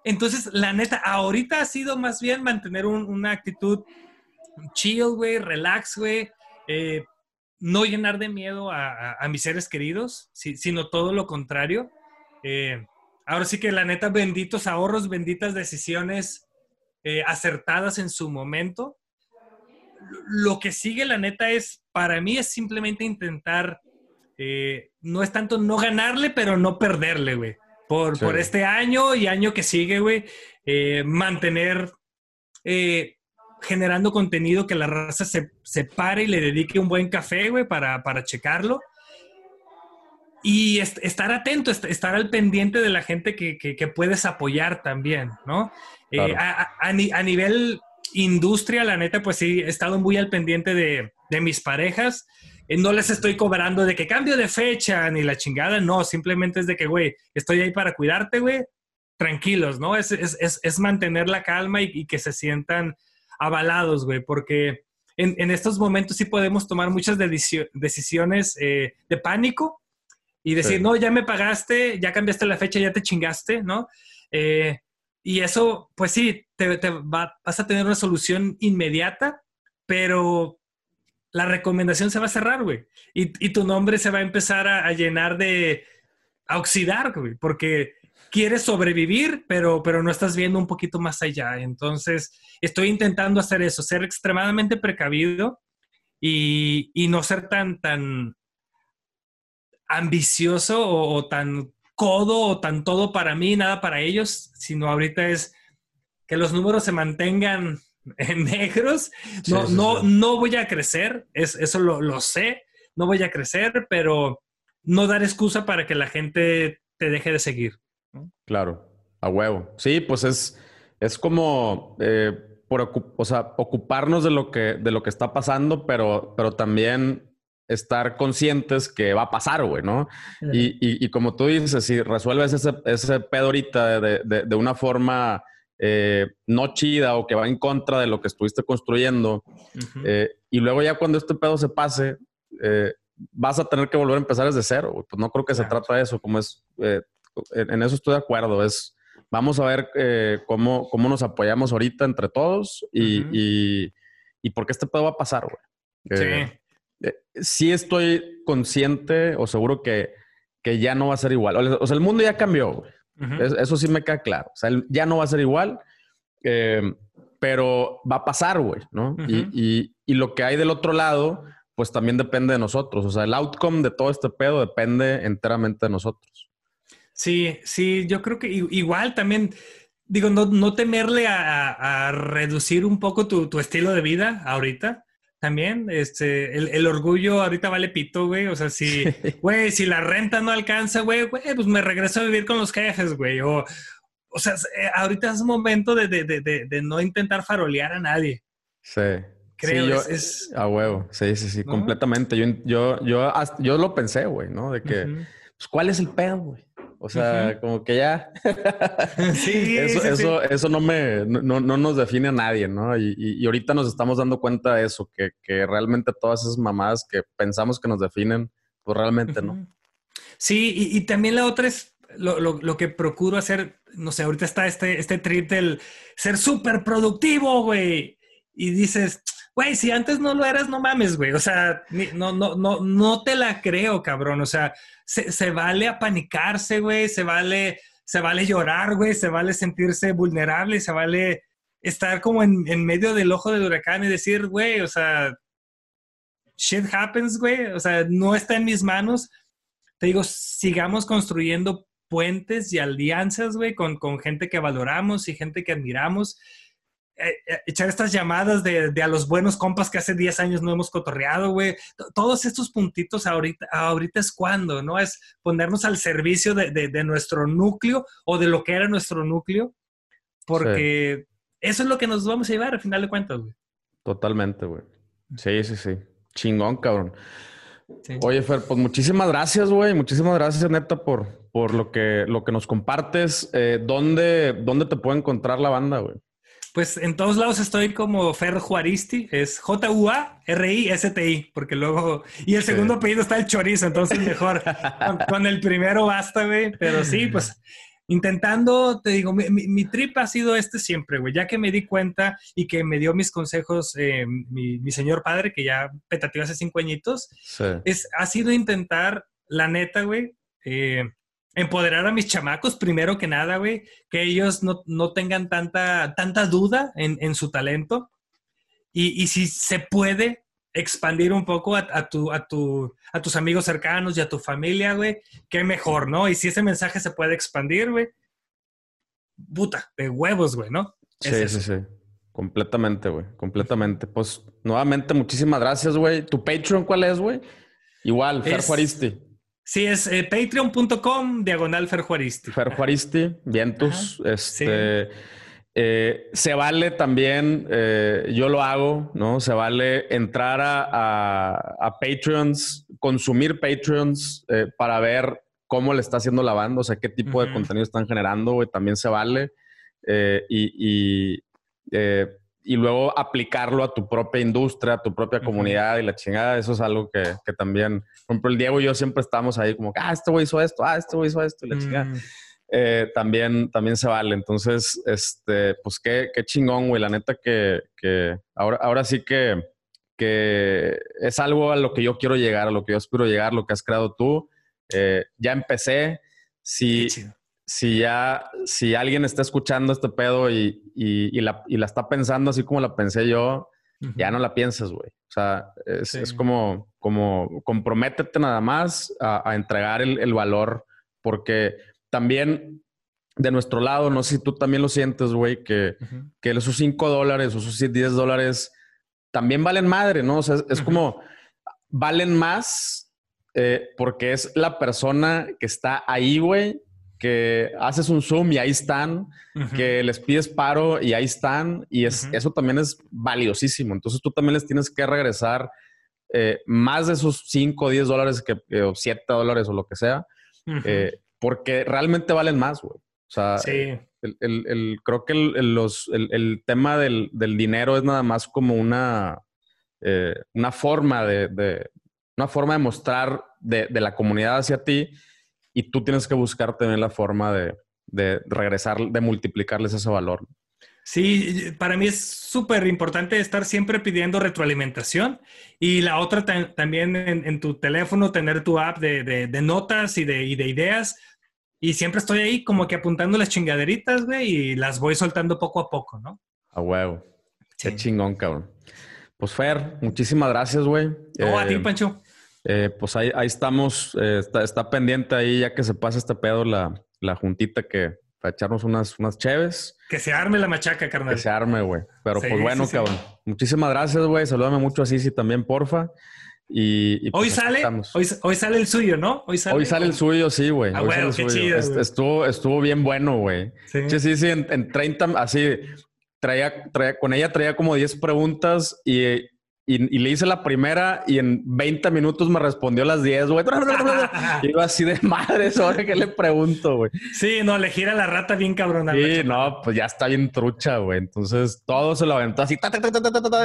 Entonces, la neta, ahorita ha sido más bien mantener un, una actitud chill, güey, relax, güey. Eh, no llenar de miedo a, mis seres queridos, si, sino todo lo contrario. Eh, ahora sí que la neta, benditos ahorros, benditas decisiones eh, acertadas en su momento. Lo que sigue, la neta, es, para mí es simplemente intentar, no es tanto no ganarle, pero no perderle, güey por, sí. por este año y año que sigue, güey, eh, mantener eh, generando contenido que la raza se, se, pare y le dedique un buen café, güey, para, para checarlo. Y est estar atento, est estar al pendiente de la gente que, que, que puedes apoyar también, ¿no? Eh, claro. Eh, a, a, a, nivel industria, la neta, pues sí, he estado muy al pendiente de, de mis parejas, no les estoy cobrando de que cambio de fecha ni la chingada, no, simplemente es de que, güey, estoy ahí para cuidarte, güey, tranquilos, ¿no? Es, es, es, es mantener la calma y, que se sientan avalados, güey, porque en, en, estos momentos sí podemos tomar muchas decisiones eh, de pánico y decir, no, ya me pagaste, ya cambiaste la fecha, ya te chingaste, ¿no? Eh, y eso, pues sí, te, te va, vas a tener una solución inmediata, pero la recomendación se va a cerrar, güey. Y, y, tu nombre se va a empezar a, a llenar de, a oxidar, güey, porque quieres sobrevivir, pero, pero no estás viendo un poquito más allá. Entonces, estoy intentando hacer eso, ser extremadamente precavido y, y no ser tan, tan ambicioso o, tan codo o tan todo para mí, nada para ellos, sino ahorita es que los números se mantengan en negros. No, no, no voy a crecer, es, eso lo, lo, sé, no voy a crecer, pero no dar excusa para que la gente te deje de seguir. Claro, a huevo. Sí, pues es, es como eh, por o sea, ocuparnos de lo que, de lo que está pasando, pero, pero también estar conscientes que va a pasar, güey, ¿no? Y, y, y, como tú dices, si resuelves ese, ese pedo ahorita de, de, de una forma eh, no chida o que va en contra de lo que estuviste construyendo, eh, y luego ya cuando este pedo se pase, eh, vas a tener que volver a empezar desde cero. Pues no creo que se trata de eso, como es, eh, en eso estoy de acuerdo, es, vamos a ver cómo, cómo nos apoyamos ahorita entre todos y, uh -huh. y, y, porque este pedo va a pasar, güey. Sí sí estoy consciente o seguro que, que, ya no va a ser igual. O sea, el mundo ya cambió. Uh -huh. Eso sí me queda claro. O sea, ya no va a ser igual, eh, pero va a pasar, güey, ¿no? Uh -huh. y, y, y, lo que hay del otro lado, pues también depende de nosotros. O sea, el outcome de todo este pedo depende enteramente de nosotros. Sí, sí, yo creo que igual también digo, no, no temerle a, a, reducir un poco tu, tu, estilo de vida ahorita también. Este, el, el, orgullo ahorita vale pito, güey. O sea, si, güey, si la renta no alcanza, güey, pues me regreso a vivir con los jefes, güey. O, o sea, eh, ahorita es momento de, de, de, de, no intentar farolear a nadie. Sí. Creo, sí, yo, es, es, A huevo, sí, sí, sí, ¿no? completamente. Yo, yo, yo, yo lo pensé, güey, ¿no? De que, uh -huh. pues, ¿cuál es el pedo, güey? O sea, uh -huh. como que ya. sí, eso, sí, eso, sí. eso no me no, no, nos define a nadie, ¿no? Y, y, ahorita nos estamos dando cuenta de eso, que, que, realmente todas esas mamadas que pensamos que nos definen, pues realmente uh -huh. no. Sí, y, y, también la otra es lo, lo, lo, que procuro hacer, no sé, ahorita está este, este trip del ser súper productivo, güey. Y dices, güey, si antes no lo eras, no mames, güey. O sea, no, no, no, no te la creo, cabrón. O sea, se, se vale apanicarse, güey. Se vale, se vale llorar, güey. Se vale sentirse vulnerable. Se vale estar como en, en medio del ojo del huracán y decir, güey, o sea, shit happens, güey. O sea, no está en mis manos. Te digo, sigamos construyendo puentes y alianzas, güey, con, con gente que valoramos y gente que admiramos echar estas llamadas de, de, a los buenos compas que hace 10 años no hemos cotorreado, güey. Todos estos puntitos ahorita, ahorita es cuando, ¿no? Es ponernos al servicio de, de, de, nuestro núcleo o de lo que era nuestro núcleo, porque sí. eso es lo que nos vamos a llevar al final de cuentas, güey. Totalmente, güey. Sí, sí, sí. Chingón, cabrón. Sí. Oye, Fer, pues muchísimas gracias, güey. Muchísimas gracias, neta, por, por lo, que, lo que nos compartes. Eh, ¿dónde, ¿Dónde te puede encontrar la banda, güey? Pues en todos lados estoy como Fer Juaristi, es J-U-A-R-I-S-T-I, porque luego. Y el segundo sí. apellido está el chorizo, entonces mejor. con, con, el primero basta, güey. Pero sí, pues intentando, te digo, mi, mi, mi, trip ha sido este siempre, güey. Ya que me di cuenta y que me dio mis consejos eh, mi, mi, señor padre, que ya petateó hace cinco añitos, sí. es, ha sido intentar, la neta, güey. Eh, empoderar a mis chamacos, primero que nada, güey, que ellos no, no, tengan tanta, tanta duda en, en su talento. Y, y, si se puede expandir un poco a, a, tu, a, tu, a tus amigos cercanos y a tu familia, güey, qué mejor, ¿no? Y si ese mensaje se puede expandir, güey, puta, de huevos, güey, ¿no? Sí, sí, sí. Completamente, güey. Completamente. Pues nuevamente, muchísimas gracias, güey. ¿Tu Patreon cuál es, güey? Igual, Fer Juaristi. Sí, es eh, patreon.com diagonal Ferjuaristi. Ferjuaristi, vientos. Este, sí. Eh, se vale también, eh, yo lo hago, ¿no? Se vale entrar a, Patreons, consumir Patreons eh, para ver cómo le está haciendo la banda, o sea, qué tipo de contenido están generando, güey, también se vale. y, y, luego aplicarlo a tu propia industria, a tu propia comunidad y la chingada, eso es algo que, también, por ejemplo, el Diego y yo siempre estamos ahí como, ah, este güey hizo esto, ah, este güey hizo esto y la chingada. Mm. Eh, también, también se vale. Entonces, este, pues qué, qué chingón, güey. La neta que, que ahora, ahora sí que, que es algo a lo que yo quiero llegar, a lo que yo espero llegar, lo que has creado tú. Eh, ya empecé. Si, si ya, si alguien está escuchando este pedo y, y, la, y la, está pensando así como la pensé yo, ya no la piensas, güey. O sea, es, es, como, como comprométete nada más a, a entregar el, el valor, porque también de nuestro lado, no sé si tú también lo sientes, güey, que, que esos 5 dólares o esos 10 dólares también valen madre, ¿no? O sea, es, como, valen más eh, porque es la persona que está ahí, güey, que haces un zoom y ahí están, que les pides paro y ahí están, y es, eso también es valiosísimo. Entonces tú también les tienes que regresar eh, más de esos 5 o 10 dólares que, o 7 dólares o lo que sea porque realmente valen más, güey. O sea, el, creo que el, los, el, tema del, dinero es nada más como una, eh, una forma de, una forma de mostrar de, la comunidad hacia ti y tú tienes que buscar también la forma de, regresar, de multiplicarles ese valor. Sí, para mí es súper importante estar siempre pidiendo retroalimentación y la otra también en, tu teléfono, tener tu app de, notas y de, y de ideas y siempre estoy ahí como que apuntando las chingaderitas, güey, y las voy soltando poco a poco, ¿no? A huevo. Qué chingón, cabrón. Pues Fer, muchísimas gracias, güey. No, a ti, eh, Pancho. Eh, pues ahí, ahí estamos. Eh, está, pendiente ahí, ya que se pasa este pedo, la, la juntita que para echarnos unas, unas cheves. Que se arme la machaca, carnal. Que se arme, güey. Pero pues bueno, cabrón. Muchísimas gracias, güey. Salúdame mucho a Sisi también, porfa. Y, hoy pues, sale, hoy, sale el suyo, ¿no? Hoy sale, hoy sale el suyo, sí, güey. Ah, bueno, qué chido. estuvo, estuvo bien bueno, güey. Sí, sí, sí, en, en 30, así, traía, traía, con ella traía como 10 preguntas y y, le hice la primera y en 20 minutos me respondió las 10, güey. y iba así de madre, ahora que le pregunto, güey. Sí, no, le gira la rata bien cabrona. Sí, no, pues ya está bien trucha, güey. Entonces todo se lo aventó así.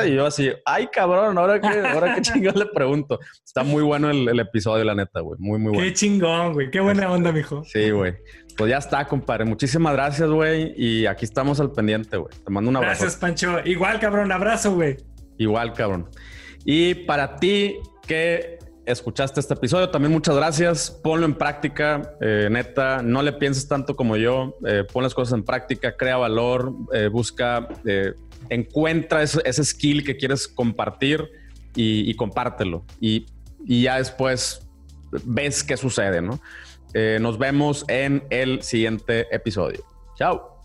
y yo así, ay, cabrón, ahora que, ahora qué chingón le pregunto. Está muy bueno el, episodio, la neta, güey. Muy, muy bueno. Qué chingón, güey. Qué buena onda, mijo. Sí, güey. Pues ya está, compadre. Muchísimas gracias, güey. Y aquí estamos al pendiente, güey. Te mando un abrazo. Gracias, Pancho. Igual, cabrón. Abrazo, güey. Igual, cabrón. Y para ti que escuchaste este episodio, también muchas gracias. Ponlo en práctica, eh, neta. No le pienses tanto como yo. Eh, pon las cosas en práctica, crea valor, eh, busca, encuentra ese, skill que quieres compartir y, compártelo. Y, y, ya después ves qué sucede, ¿no? nos vemos en el siguiente episodio. Chao.